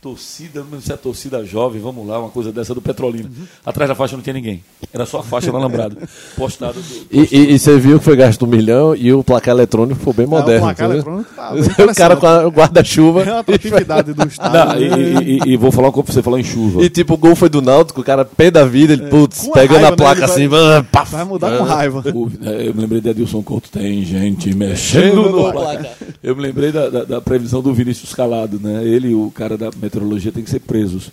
Torcida, não sei se é torcida jovem, vamos lá, uma coisa dessa do Petrolina. Atrás da faixa não tinha ninguém. Era só a faixa no alambrado. Postada. do- E, e- e você viu que foi gasto um milhão e o placar eletrônico foi bem É, moderno. o placar eletrônico tá o cara com a- o guarda-chuva. É a atratividade do Não, estádio. e, e- vou falar coisa pra você falar em chuva. E tipo, o gol foi do Náutico, o cara pé da vida, ele, putz, Com a pegando raiva, a placa né, assim, vai- ah, pá, Vai mudar com raiva. O- é, eu me lembrei de Adilson Couto, tem gente mexendo no placar. Eu me lembrei da, da- da previsão do Vinícius Calado, né? Ele, o cara da meteorologia, tem que ser presos.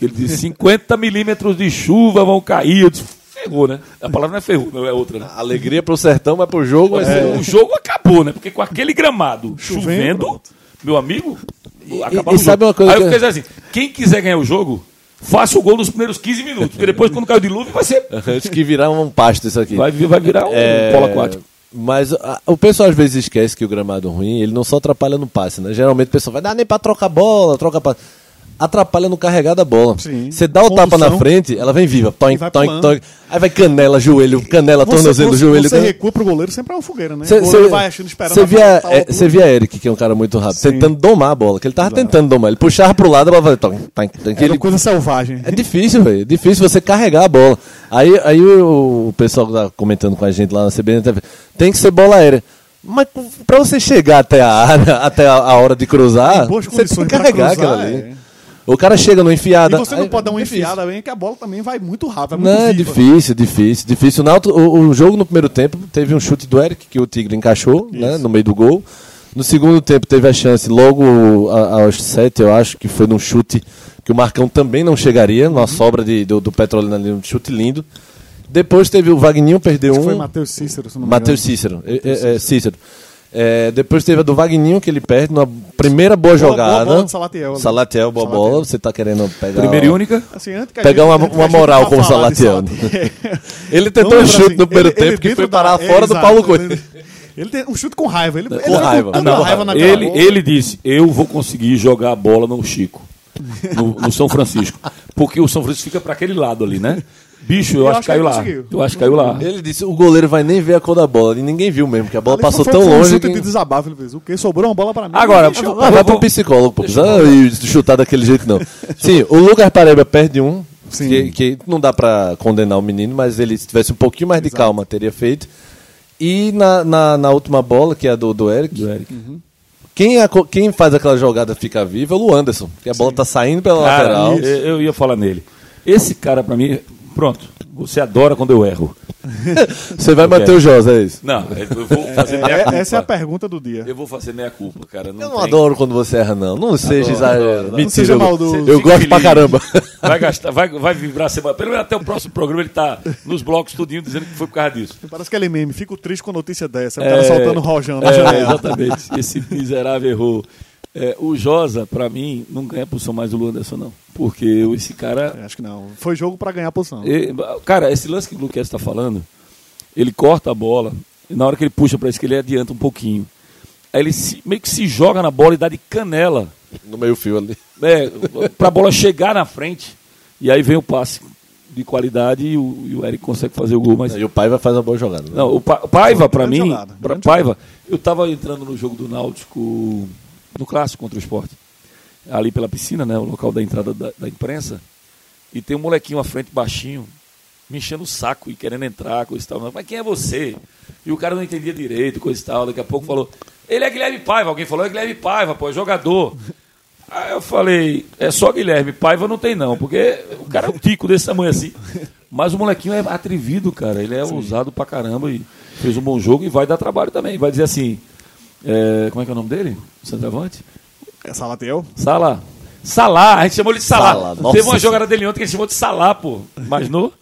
Ele disse: 50 milímetros de chuva vão cair. Eu disse: ferrou, né? A palavra não é ferrou, não é outra, né? Alegria pro sertão, mas pro jogo vai ser. O jogo acabou, né? Porque com aquele gramado Chovendo, chovendo, meu amigo, E- acabava e o sabe jogo. uma coisa Aí eu que- fiquei assim: quem quiser ganhar o jogo, faça o gol nos primeiros 15 minutos. Porque depois, quando cai o dilúvio, vai ser. Antes que virar um pasto isso aqui. Vai, vir- vai virar um É, polo aquático. Mas a- o pessoal às vezes esquece que o gramado ruim, ele não só atrapalha no passe, né? Geralmente o pessoal vai dar nem pra trocar bola, troca passe. Atrapalha no carregar da bola. Você dá o tapa Condução. na frente, ela vem viva. Toink, vai toink. Aí vai canela, joelho, canela, tornozelo, você, joelho. Você can- recua pro goleiro, sempre é uma fogueira, né? Cê- o goleiro cê- vai achando, esperando. Você a via, é, via Eric, que é um cara muito rápido, Sim. tentando domar a bola, que ele tava tentando domar. Ele puxava pro lado, a bola vai. toink, toink, toink. Era Ele- coisa selvagem. É difícil, velho. É difícil você carregar a bola. Aí, aí o, o pessoal que tá comentando com a gente lá na CBN tem que ser bola aérea. Mas pra você chegar até a área, até a, hora de cruzar, você tem que carregar cruzar, aquela ali. é. O cara chega numa E enfiada. você não aí- pode dar uma é difícil. enfiada bem, que a bola também vai muito rápido. É muito Não, é viva. difícil, difícil, difícil. O, o, o jogo no primeiro tempo teve um chute do Eric, que o Tigre encaixou né, no meio do gol. No segundo tempo teve a chance, logo aos sete, eu acho, que foi num chute que o Marcão também não chegaria, Uhum. numa sobra de, do, do Petrolina ali, um chute lindo. Depois teve o Vagninho, perdeu um. foi Matheus Cícero, se não me Matheus engano. Cícero. É, é, é, Cícero. É, depois teve a do Vagninho, que ele perde numa primeira boa, Boa- boa jogada. bola de Salatiel ali. Salatiel, boa Salatiel. bola. Você tá querendo pegar. Primeira e única. Assim, antes que a Pegar uma, uma moral com o. Salatiel. Ele tentou um chute assim, no primeiro ele- tempo ele que foi da- parar é, fora do exato, Paulo Coelho. Ele, ele tem um chute com raiva. Ele, Com ele raiva. Com Não, raiva Ele, bola. ele disse: Eu vou conseguir jogar a bola no Chico, no, no São Francisco. Porque o São Francisco fica para aquele lado ali, né? Bicho, eu, Eu acho que caiu que lá. conseguiu. Eu acho que caiu lá. Ele disse: o goleiro vai nem ver a cor da bola. E ninguém viu mesmo, porque a bola Ali passou foi- tão foi um longe. chute Que... de desabafo, ele fez. O quê? Sobrou uma bola pra mim. Agora, Deixa eu- Ah, vai pro psicólogo, pô. Ah, e chutar daquele jeito, não. Sim, o Lucas Pareba perde um. Sim. Que, que não dá pra condenar o menino, mas ele, se tivesse um pouquinho mais de calma, teria feito. E na, na, na última bola, que é a do, do Eric, Do Eric. quem, aco- quem faz aquela jogada ficar viva é o Anderson. Que a bola tá saindo pela Cara, lateral. eu, eu ia falar nele. Esse cara, pra mim, pronto. Você adora quando eu erro. Você vai manter o Josa, é isso? Não, eu vou fazer meia É, culpa. essa é a pergunta do dia. Eu vou fazer meia culpa, cara. Não Eu não tem- adoro quando você erra, não. Não seja exagerado. Mentira. seja eu- maldoso. Eu gosto pra feliz. caramba. Vai gastar, vai, vai vibrar semana. Pelo menos até o próximo programa ele tá nos blocos tudinho dizendo que foi por causa disso. Parece aquele meme. Fico triste com notícia dessa. O cara soltando rojão na é, janela. Exatamente. Esse miserável errou. É, o Josa, pra mim, não ganha posição mais do Luan Anderson, não. Porque esse cara. É, Acho que não. Foi jogo pra ganhar a posição. e- cara, esse lance que o Luquez está falando, ele corta a bola, e na hora que ele puxa pra esquerda, ele adianta um pouquinho. Aí ele se- meio que se joga na bola e dá de canela. No meio fio ali. É, pra bola chegar na frente. E aí vem o passe de qualidade e o, e o Eric consegue fazer o gol. Mas E o pai vai fazer uma boa jogada. né? não, o, Pa- Paiva, pra Grande mim, jogada, pra Paiva, eu tava entrando no jogo do Náutico, no clássico contra o esporte, ali pela piscina, né, o local da entrada da, da imprensa, e tem um molequinho à frente, baixinho, me enchendo o saco e querendo entrar, coisa e tal. Mas quem é você? E o cara não entendia direito, coisa e tal. Daqui a pouco falou, ele é Guilherme Paiva. Alguém falou, é Guilherme Paiva, pô, é jogador. Aí eu falei, é só Guilherme, Paiva não tem não, porque o cara é um tico desse tamanho assim. Mas o molequinho é atrevido, cara. Ele é ousado pra caramba e fez um bom jogo e vai dar trabalho também. Vai dizer assim, é, como é que é o nome dele? O centroavante? É Salatiel? Salá. Salá, a gente chamou ele de Salá. Salá, Teve uma jogada dele ontem que ele chamou de Salá, pô. Imaginou?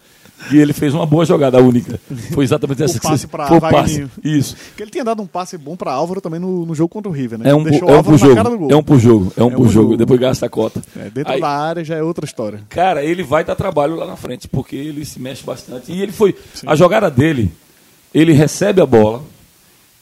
E ele fez uma boa jogada, a única. Foi exatamente essa que passe você... o passe. Wagninho. Isso. Porque ele tinha dado um passe bom pra Álvaro também no, no jogo contra o River, né? É um, por- Deixou é o um na jogo. cara do gol. É um por jogo. É um É um por por jogo. jogo. Depois gasta a cota. É, dentro Aí- da área já é outra história. Cara, ele vai dar trabalho lá na frente, porque ele se mexe bastante. E ele foi. A jogada dele, ele recebe a bola,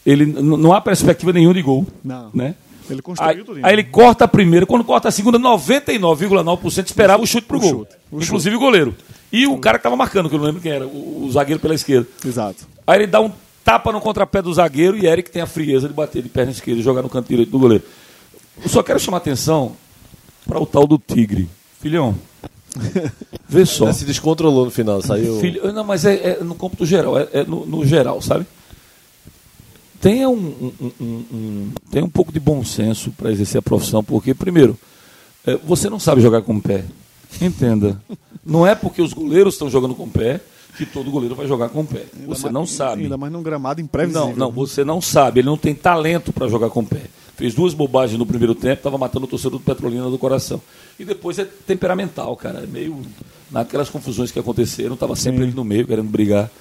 ele não há perspectiva nenhuma de gol. Não. Né? Ele construiu Aí, tudo. aí ele corta a primeira, quando corta a segunda, 99,9% esperava o chute pro O gol. chute, o Inclusive o goleiro. E o cara que tava marcando, que eu não lembro quem era, o, o zagueiro pela esquerda. Exato. Aí ele dá um tapa no contrapé do zagueiro e Eric tem a frieza de bater de perna esquerda e jogar no canto direito do goleiro. Eu só quero chamar atenção para o tal do Tigre. Filhão, vê só. Ele se descontrolou no final, saiu. Filho, não, mas é, é no cômputo geral, é, é no, no geral, sabe? Tenha um, um, um- um- tenha um pouco de bom senso para exercer a profissão, porque, primeiro, é, você não sabe jogar com o pé. Entenda. Não é porque os goleiros estão jogando com o pé que todo goleiro vai jogar com o pé. Você Ainda não mais- sabe. Ainda mais num gramado imprevisível. Não, não, você não sabe. Ele não tem talento para jogar com o pé. Fez duas bobagens no primeiro tempo, estava matando o torcedor do Petrolina do coração. E depois é temperamental, cara. É meio. Naquelas confusões que aconteceram, estava sempre ele no meio, querendo brigar.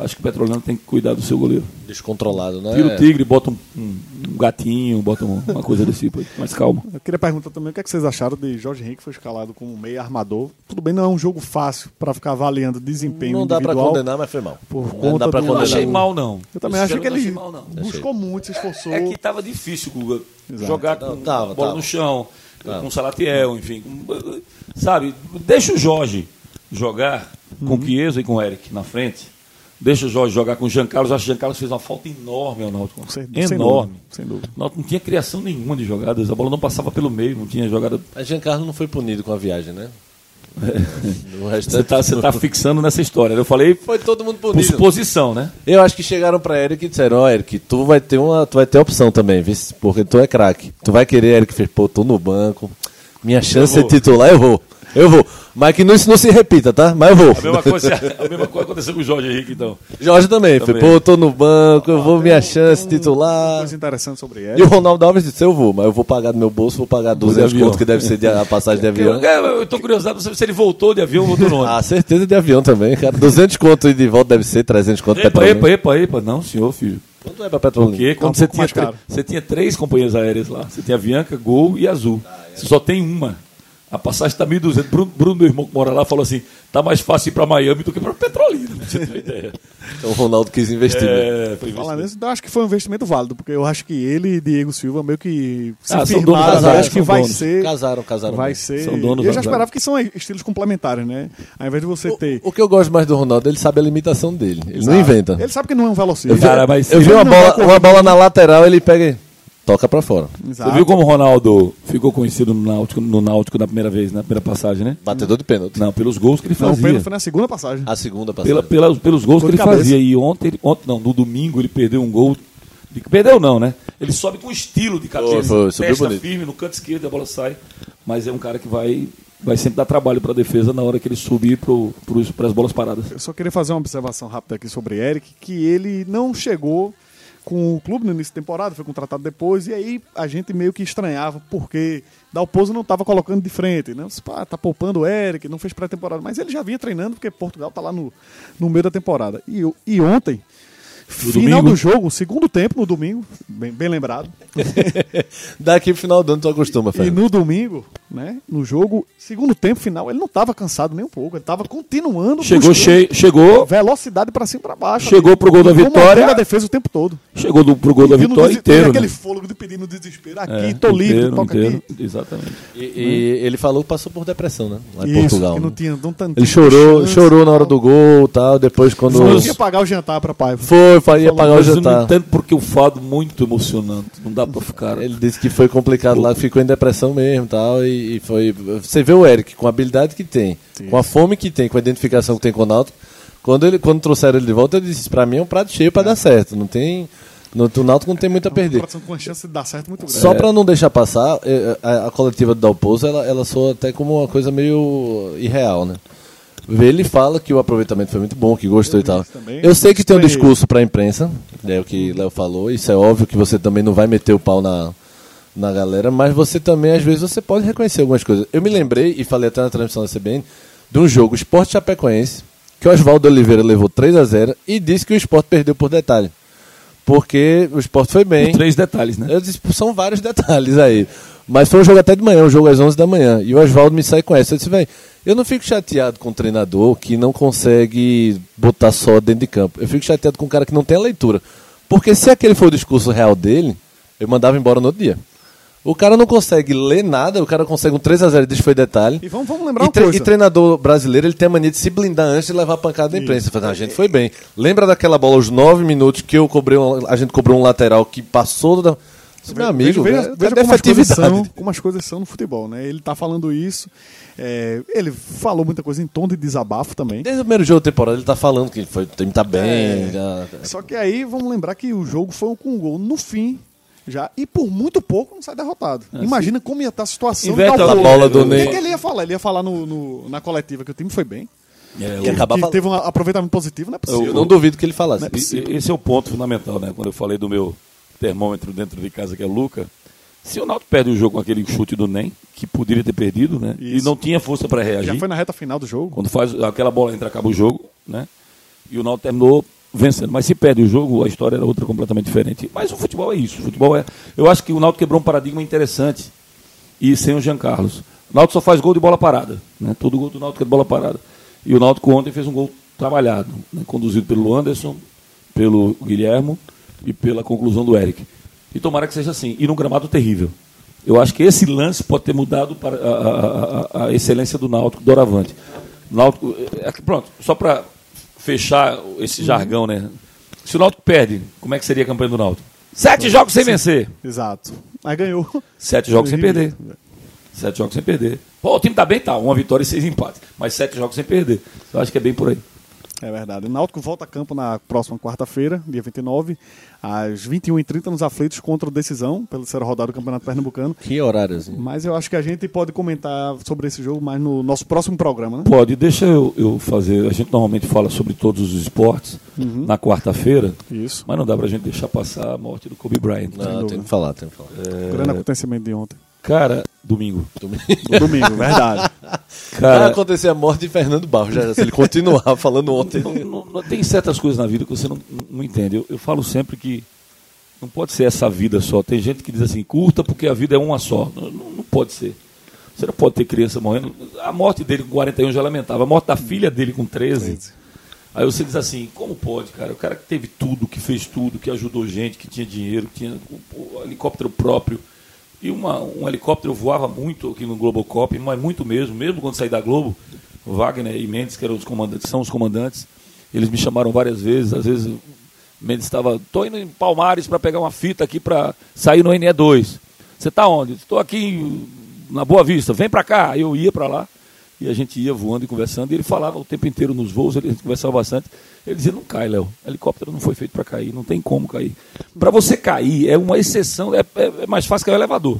Acho que o Petrolina tem que cuidar do seu goleiro. Descontrolado, né? Tira o tigre, bota um, um- um gatinho, bota um- uma coisa desse tipo aí. Mais calma. Eu queria perguntar também o que, é que vocês acharam de Jorge Henrique foi escalado como meio armador. Tudo bem, não é um jogo fácil pra ficar avaliando desempenho Não dá pra individual. condenar, mas foi mal. Por não conta dá pra do- Não condenar. achei mal, não. Eu também Eu acho que ele não achei mal, não. buscou muito, se esforçou. É que tava difícil, Guga. Exato. Jogar com Não, tava, bola tava. no chão. ah. com Salatiel, enfim. Com, sabe, deixa o Jorge jogar uhum. com o Chiesa e com o Eric na frente. Deixa o Jorge jogar com o Jean Carlos. Acho que o Jean Carlos fez uma falta enorme ao Náutico. Sem, enorme. Sem dúvida. Sem Náutico não tinha criação nenhuma de jogadas. A bola não passava pelo meio, não tinha jogada. A Jean Carlos não foi punido com a viagem, né? É. Você está tá fixando nessa história. Eu falei. Foi todo mundo punido. Por suposição, né? Eu acho que chegaram para Eric e disseram: Ó, oh, Eric, tu vai ter uma, tu vai ter opção também, viu? porque tu é craque. Tu vai querer, Eric fez, pô, tô no banco. Minha chance de titular, eu vou. Eu vou. Mas que não, isso não se repita, tá? Mas eu vou. A mesma coisa, a mesma coisa aconteceu com o Jorge Henrique, então. Jorge também. também. Foi, pô, tô no banco, eu vou minha chance um, titular. Coisa interessante sobre ele. E o Ronaldo Alves disse, eu vou, mas eu vou pagar do meu bolso, vou pagar 200 contos que deve ser de, a passagem de avião. Eu, eu tô curioso se ele voltou de avião ou voltou no Ah, certeza de avião também, cara. 200 contos de volta deve ser, 300 contos epa, epa, epa, epa, não, senhor, filho. Quanto é pra Petrolina? Porque quando tá um você, tinha, você tinha três companhias aéreas lá. Você tinha Avianca, Gol e Azul. Ah, é. Você só tem uma. A passagem está 1.200. Bruno, Bruno, meu irmão que mora lá, falou assim: tá mais fácil ir para Miami do que para Petrolina. Você tem ideia. Então o Ronaldo quis investir. É, né? Falar nisso, eu acho que foi um investimento válido, porque eu acho que ele e Diego Silva meio que se ah, firmaram. Casaram, acho que vai donos. ser. Casaram, casaram. Vai ser. São donos. Eu já esperava que são estilos complementares, né? Ao invés de você o, ter. O que eu gosto mais do Ronaldo, ele sabe a limitação dele. Ele Exato. não inventa. Ele sabe que não é um velocista. Eu, Cara, mas eu vi uma bola, uma bola na lateral, ele pega toca para fora. Exato. Você viu como o Ronaldo ficou conhecido no Náutico, no Náutico na primeira vez, na primeira passagem, né? Batedor de pênalti. Não, pelos gols que ele fazia. Não, o pênalti foi na segunda passagem. A segunda passagem. Pela, pela, pelos gols que ele cabeça. fazia. E ontem, ontem, não, no domingo ele perdeu um gol. De, perdeu não, né? Ele sobe com estilo de cabeça. Foi, foi, testa firme no canto esquerdo, a bola sai. Mas é um cara que vai vai sempre dar trabalho para a defesa na hora que ele subir para as bolas paradas. Eu só queria fazer uma observação rápida aqui sobre Eric, que ele não chegou com o clube no início da temporada, foi contratado depois, e aí a gente meio que estranhava porque Dalpozo não estava colocando de frente, né? Pá, tá poupando o Eric, não fez pré-temporada, mas ele já vinha treinando porque Portugal tá lá no, no meio da temporada. E, e ontem, no final domingo. do jogo, segundo tempo no domingo, bem, bem lembrado. Daqui pro final do ano tu acostuma, Fred. E no domingo, né, no jogo, segundo tempo final, ele não tava cansado nem um pouco, ele tava continuando. Chegou cheio, chegou. Velocidade para cima e pra baixo. Chegou pro gol da vitória. a defesa o tempo todo. Chegou do, pro gol da vitória inteiro. Né? aquele fôlego de pedir no desespero. Aqui, é, tô livre, inteiro, toca inteiro, aqui. Exatamente. E, e, ele falou que passou por depressão, né? Lá em Isso, Portugal. Que não né? tinha, não ele chorou, chorou na hora do gol tal, depois quando. Foi, ia pagar o jantar pra pai. Foi, ia pagar o jantar eu não entendo porque o fado muito emocionante. Não dá pra ficar. Ele disse que foi complicado lá, ficou em depressão mesmo tal, e, e foi. Você vê o Eric com a habilidade que tem, Sim. com a fome que tem, com a identificação que tem com o Náutico. Quando, ele, quando trouxeram ele de volta, ele disse: pra mim é um prato cheio pra é. dar certo. Não tem. No, o Náutico não tem muito a perder. Com chance de dar certo muito grande. Só para não deixar passar, é, a, a coletiva do Dalpozo, ela, ela soa até como uma coisa meio irreal, né? Ele fala que o aproveitamento foi muito bom, que gostou eu e tal. Eu sei que tem um discurso para a imprensa, é o que Léo falou. Isso é óbvio que você também não vai meter o pau na, na galera, mas você também, às vezes, você pode reconhecer algumas coisas. Eu me lembrei, e falei até na transmissão da CBN, de um jogo Esporte Chapecoense, que o Oswaldo Oliveira levou 3 a 0 e disse que o Esporte perdeu por detalhe. Porque o Esporte foi bem. Por três detalhes, né? Eu disse, são vários detalhes aí. Mas foi um jogo até de manhã, um jogo às 11 da manhã. E o Oswaldo me sai com essa. Eu disse, velho, eu não fico chateado com o treinador que não consegue botar só dentro de campo. Eu fico chateado com o cara que não tem a leitura. Porque se aquele for o discurso real dele, eu mandava embora no outro dia. O cara não consegue ler nada, o cara consegue um 3x0 e foi detalhe. E vamos, vamos lembrar e, coisa. E treinador brasileiro, ele tem a mania de se blindar antes de levar a pancada da imprensa. Fala, a gente foi bem. Lembra daquela bola, os 9 minutos que eu cobrei um, a gente cobrou um lateral que passou da meu amigo, veja, veja, veja como, as coisas são, como as coisas são no futebol, né? Ele está falando isso. É, ele falou muita coisa em tom de desabafo também. Desde o primeiro jogo da temporada ele está falando que foi, o time tá bem. É, já... Só que aí vamos lembrar que o jogo foi com um gol no fim. Já, e por muito pouco não sai derrotado. É, Imagina como ia estar tá a situação. Inventa a bola do Ney. O que, ele ia falar? Ele ia falar no, no, na coletiva que o time foi bem. É, que, que teve um aproveitamento positivo, não é possível. Eu não duvido que ele falasse. É esse é o ponto fundamental, né? Quando eu falei do meu termômetro dentro de casa, que é Luca. Se o Náutico perde o jogo com aquele chute do NEM, que poderia ter perdido, né? Isso. E não tinha força para reagir. Já foi na reta final do jogo. Quando faz aquela bola entra, acaba o jogo, né? E o Náutico terminou vencendo. Mas se perde o jogo, a história era outra completamente diferente. Mas o futebol é isso. O futebol é. Eu acho que o Náutico quebrou um paradigma interessante. E sem o Jean Carlos. O Náutico só faz gol de bola parada. Né? Todo gol do Náutico é de bola parada. E o Náutico ontem fez um gol trabalhado, né? conduzido pelo Anderson, pelo Guilhermo e pela conclusão do Eric. E tomara que seja assim. E num gramado terrível. Eu acho que esse lance pode ter mudado para a, a, a excelência do Náutico doravante. Náutico, é, pronto, só para fechar esse jargão, né? Se o Náutico perde, como é que seria a campanha do Náutico? Sete jogos sem vencer. Exato. Aí ganhou. Sete jogos sem perder. Sete jogos sem perder. Pô, o time tá bem, tá. Uma vitória e seis empates. Mas sete jogos sem perder. Eu acho que é bem por aí. É verdade. O Náutico volta a campo na próxima quarta-feira, dia 29, às 21h30 nos aflitos contra o Decisão, pela terceira rodada do Campeonato Pernambucano. Que horários? Mas eu acho que a gente pode comentar sobre esse jogo mais no nosso próximo programa, né? Pode, deixa eu, eu fazer. A gente normalmente fala sobre todos os esportes Uhum. na quarta-feira, Isso. mas não dá pra gente deixar passar a morte do Kobe Bryant. Não, tem que falar, tem que falar. É. Grande acontecimento de ontem. Cara, domingo. No domingo, verdade. Vai Cara, acontecer a morte de Fernando Barros, já, se ele continuar falando ontem. não- não- não- tem certas coisas na vida que você não, não entende. Eu, eu falo sempre que não pode ser essa vida só. Tem gente que diz assim, curta porque a vida é uma só. Não, não- não pode ser. Você não pode ter criança morrendo. A morte dele com 41 já lamentava. A morte da filha dele com 13. Aí você diz assim, como pode, cara? O cara que teve tudo, que fez tudo, que ajudou gente, que tinha dinheiro, que tinha o helicóptero próprio. E uma, um helicóptero voava muito aqui no Globocop, mas muito mesmo, mesmo quando saí da Globo, Wagner e Mendes, que eram os comandantes, são os comandantes, eles me chamaram várias vezes, às vezes Mendes estava, tô indo em Palmares para pegar uma fita aqui para sair no NE2. Você está onde? Estou aqui na Boa Vista, vem para cá. Eu ia para lá e a gente ia voando e conversando, e ele falava o tempo inteiro nos voos, ele a gente conversava bastante. Ele dizia: não cai, Léo, helicóptero não foi feito para cair, não tem como cair. Para você cair, é uma exceção, é, é- é mais fácil que o elevador.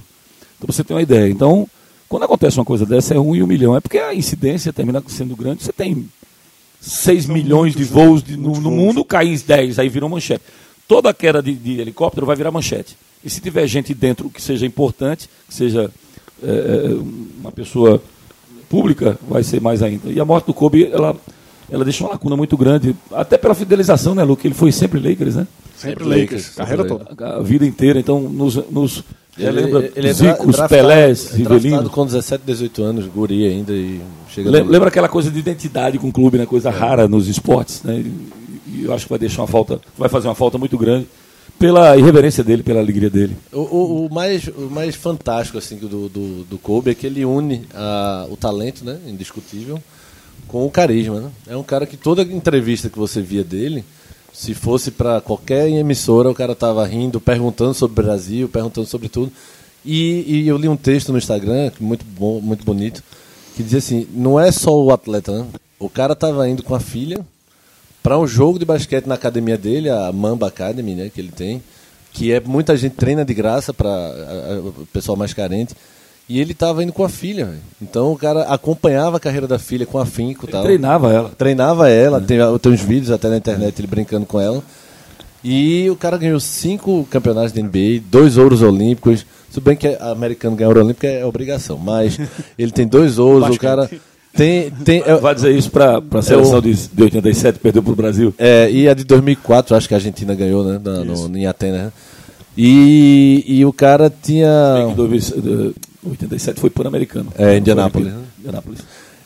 Então você tem uma ideia. Então, quando acontece uma coisa dessa, é um em um milhão. É porque a incidência termina sendo grande, você tem 6 milhões de voos de- no, no mundo, cai em 10, aí virou manchete. Toda queda de, de helicóptero vai virar manchete. E se tiver gente dentro que seja importante, que seja é, uma pessoa pública, vai ser mais ainda. E a morte do Kobe, ela, ela deixa uma lacuna muito grande, até pela fidelização, né, Luke? Ele foi sempre Lakers, né? Sempre Lakers, Lakers, carreira sempre toda. A vida inteira, então nos. nos já lembra ele é Zicos, dra- Pelés, draftado, draftado Rivelino. com 17, 18 anos, guri ainda e chega Lem- no- Lembra aquela coisa de identidade com o clube, né? Coisa rara nos esportes, né? E e eu acho que vai deixar uma falta, vai fazer uma falta muito grande pela irreverência dele, pela alegria dele. O, o- o mais, o mais fantástico assim, do, do, do Kobe é que ele une a- o talento, né, indiscutível, com o carisma. Né? É um cara que toda entrevista que você via dele, se fosse para qualquer emissora, o cara tava rindo, perguntando sobre o Brasil, perguntando sobre tudo. E, e eu li um texto no Instagram, muito bom, muito bonito, que dizia assim: não é só o atleta, né? O cara tava indo com a filha para um jogo de basquete na academia dele, a Mamba Academy, né, que ele tem, que é muita gente treina de graça para o pessoal mais carente. E ele estava indo com a filha, velho. Então o cara acompanhava a carreira da filha com afinco Ele tal. treinava ela. Treinava ela, tem, tem uns vídeos até na internet ele brincando com ela. E o cara ganhou cinco campeonatos de NBA, dois ouros olímpicos. Tudo bem que americano ganhar ouro olímpico é obrigação, mas ele tem dois ouros, o cara tem. tem Vai dizer isso para a seleção de, de 87 perdeu para o Brasil. é, e a de 2004, acho que a Argentina ganhou, né? na- no- em Atenas. né? E, e o cara tinha. Em 2000, eh, 87 foi Pan-Americano. É, Indianápolis. Indianápolis.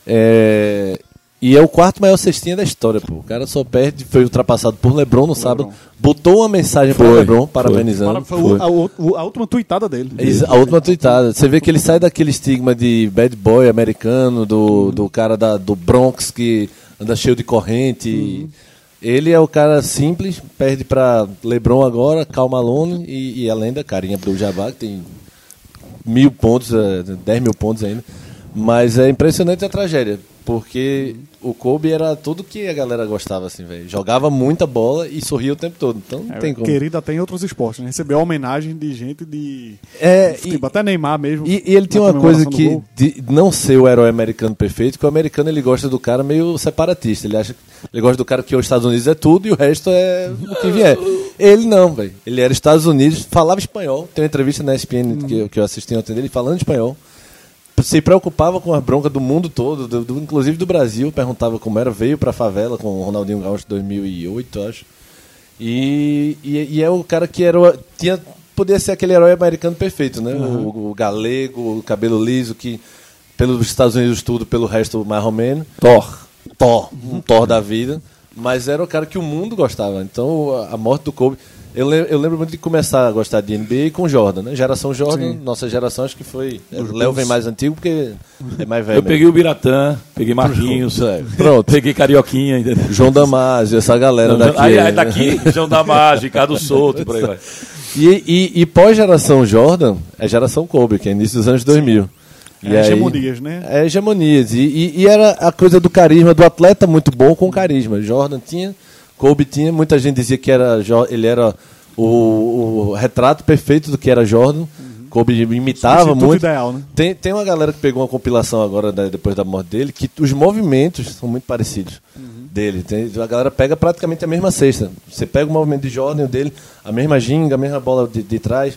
É, e é o quarto maior cestinha da história, pô. O cara só perde, foi ultrapassado por Lebron no sábado. Botou uma mensagem para Foi, Lebron, foi. parabenizando. Foi o- a, o- a última tuitada dele. A última tweetada. Você vê que ele sai daquele estigma de bad boy americano, do, do cara da, do Bronx que anda cheio de corrente. Ele é o cara simples, perde pra LeBron agora, Cal Malone e, e a lenda, Carinha Abdul-Jabbar, que tem mil pontos, eh, 10 mil pontos ainda. Mas é impressionante a tragédia, porque o Kobe era tudo que a galera gostava, assim, velho. Jogava muita bola e sorria o tempo todo. Então não É, tem como. querido até em outros esportes, né? Recebeu homenagem de gente de. É, Tipo, até Neymar mesmo. E, e ele tem uma coisa que, de não ser o herói americano perfeito, que o americano ele gosta do cara meio separatista. Ele acha que ele gosta do cara que os Estados Unidos é tudo e o resto é o que vier. Ele não, velho. Ele era Estados Unidos, falava espanhol. Tem uma entrevista na ESPN que, eu- que eu assisti ontem dele falando espanhol. Se preocupava com a bronca do mundo todo, do- do- inclusive do Brasil. Perguntava como era, veio pra favela com o Ronaldinho Gaúcho em 2008, eu acho. E, e, e é o cara que era, tinha, podia ser aquele herói americano perfeito, né? O, o galego, o cabelo liso, que pelos Estados Unidos tudo, pelo resto mais ou menos. Thor. Thor, um Thor da vida. Mas era o cara que o mundo gostava. Então a morte do Kobe. Eu lembro, eu lembro muito de começar a gostar de NBA com Jordan, né? Geração Jordan, Sim. nossa geração acho que foi. Léo vem mais antigo porque é mais velho. Eu peguei o Biratã, peguei Marquinhos, É, Pronto. peguei Carioquinha, entendeu? João Damasio, essa galera daqui. aí, aí daqui, João Damasio, Ricardo Souto, por aí vai. E, e, e pós-geração Jordan, é geração Kobe, que é início dos anos 2000. E É, aí- hegemonias, né? É, hegemonias. E, e, e era a coisa do carisma, do atleta muito bom com carisma. Jordan tinha, Kobe tinha, muita gente dizia que era, ele era o, o retrato perfeito do que era Jordan. Kobe imitava muito. ideal, né? Tem, tem uma galera que pegou uma compilação agora, né, depois da morte dele, que os movimentos são muito parecidos dele. Tem, a galera pega praticamente a mesma cesta. Você pega o movimento de Jordan o dele, a mesma ginga, a mesma bola de, de trás,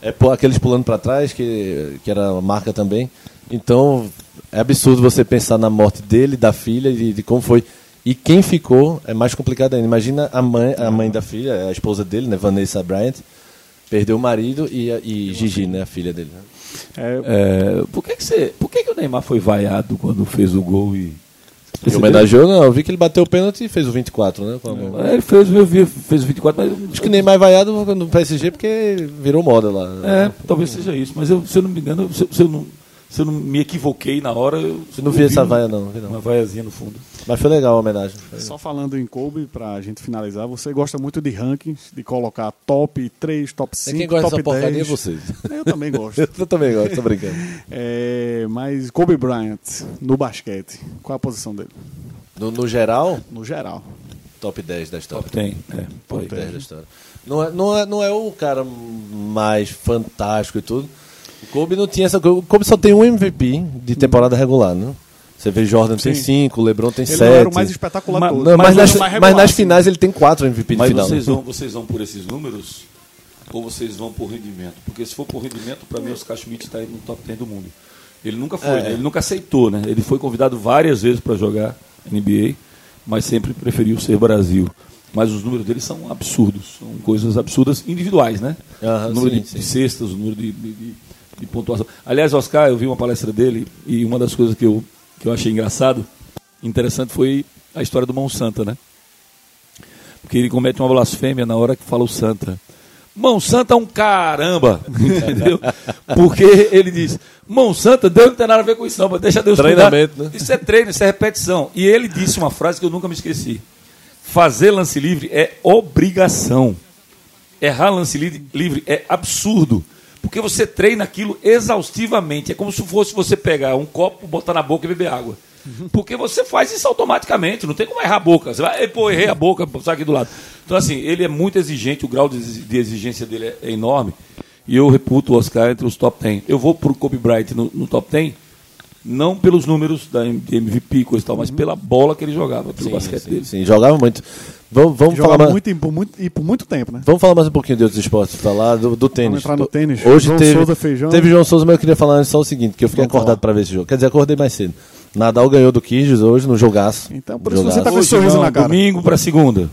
é aqueles pulando para trás, que, que era a marca também. Então, é absurdo você pensar na morte dele, da filha, e de como foi. E quem ficou é mais complicado ainda. Imagina a mãe, a mãe da filha, a esposa dele, né, Vanessa Bryant, perdeu o marido e, e Gigi, né, a filha dele. né? É, É, por que, que, você, por que, que o Neymar foi vaiado quando fez o gol e. E homenageou, não, eu vi que ele bateu o pênalti e fez o 24, né? É, ele fez, eu vi, fez o 24, mas. Acho que nem mais vaiado no PSG porque virou moda lá. É, talvez seja isso, mas eu, se eu não me engano, se, se eu não, se eu não me equivoquei na hora. Eu Eu não vi essa vaia, não. vi Uma não. vaiazinha no fundo. Mas foi legal a homenagem. Só falando em Kobe, pra gente finalizar, você gosta muito de rankings, de colocar top 3, top É 5, quem gosta top dessa porcaria 10. é vocês. Eu também gosto. Eu também gosto, tô brincando. É, mas Kobe Bryant, no basquete, qual a posição dele? No, no geral, No geral. top 10 da história. Tem, é, por aí. Top 10 da história. Não é, não, é, não é o cara mais fantástico e tudo. O Kobe não tinha essa coisa. O Kobe só tem um MVP de temporada regular, né? Você vê Jordan tem Sim. 5, LeBron tem Ele 7. não era o mais espetacular Mas- de todos. Não, mas, ele nas, mais mas regular, nas finais ele tem 4 MVP de Mas final. vocês vão, vocês vão por esses números ou vocês vão por rendimento? Porque se for por rendimento, para mim, o Oscar Schmidt está no top 10 do mundo. Ele nunca foi, É. né? ele nunca aceitou, né? Ele foi convidado várias vezes para jogar NBA, mas sempre preferiu ser Brasil. Mas os números dele são absurdos, são coisas absurdas individuais, né? O número sim, de, sim. de cestas, o número de, de- de- de pontuação. Aliás, Oscar, eu vi uma palestra dele e uma das coisas que eu, que eu achei engraçado, interessante, foi a história do Monsanto, né? Porque ele comete uma blasfêmia na hora que fala o Santa. Mão Santa é um caramba, entendeu? Porque ele diz, Mão Santa, Deus não tem nada a ver com isso não, mas deixa Deus Treinamento, cuidar. né? Isso é treino, isso é repetição. E ele disse uma frase que eu nunca me esqueci. Fazer lance livre é obrigação. Errar lance li- livre é absurdo. Porque você treina aquilo exaustivamente. É como se fosse você pegar um copo, botar na boca e beber água. Porque você faz isso automaticamente, não tem como errar a boca. Você vai, "Ei, pô, errei a boca, sai aqui do lado. Então, assim, ele é muito exigente, o grau de exi- de exigência dele é, enorme. E eu reputo o Oscar entre os top 10. Eu vou pro Kobe Bryant no, no top 10, não pelos números da MVP e coisa e tal, mas pela bola que ele jogava, pelo Sim, basquete sim, dele. sim, jogava muito. Vamos, vamos falar mais. muito e por muito, e por muito tempo, né? Vamos falar mais um pouquinho de outros esportes, falar do, do tênis. entrar no tênis. Hoje João teve, Souza, Feijão. teve João Souza, mas eu queria falar antes só o seguinte, que eu fiquei Vamos acordado falar. para ver esse jogo. Quer dizer, acordei mais cedo. Nadal ganhou do Kyrgios hoje no jogaço. Então, por isso você tá com esse sorriso não, na cara. Domingo para segunda.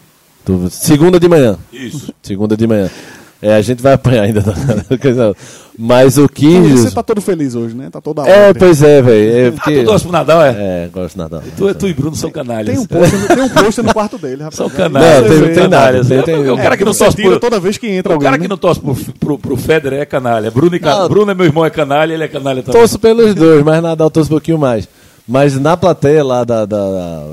Segunda de manhã. Isso. Segunda de manhã. É, a gente vai apanhar ainda. Mas o Você Kyrgios... tá todo feliz hoje, né? Tá toda É, hora. pois é, velho. É, Ah, porque... tu torce pro Nadal, é? É, gosto de Nadal. Tu, tu e Bruno são canalhas. Tem um pôster tem um pôster no quarto dele, rapaz. São canalhas. Não, tem- tem nada, tem- É, o cara que não Você torce por... toda vez que entra O alguém. cara que né? não torce pro, pro, pro Federer é canalha. Bruno, e Ca- Não. Bruno é meu irmão, é canalha, ele é canalha também. Torço pelos dois, mas Nadal torço um pouquinho mais. Mas na plateia lá da, da,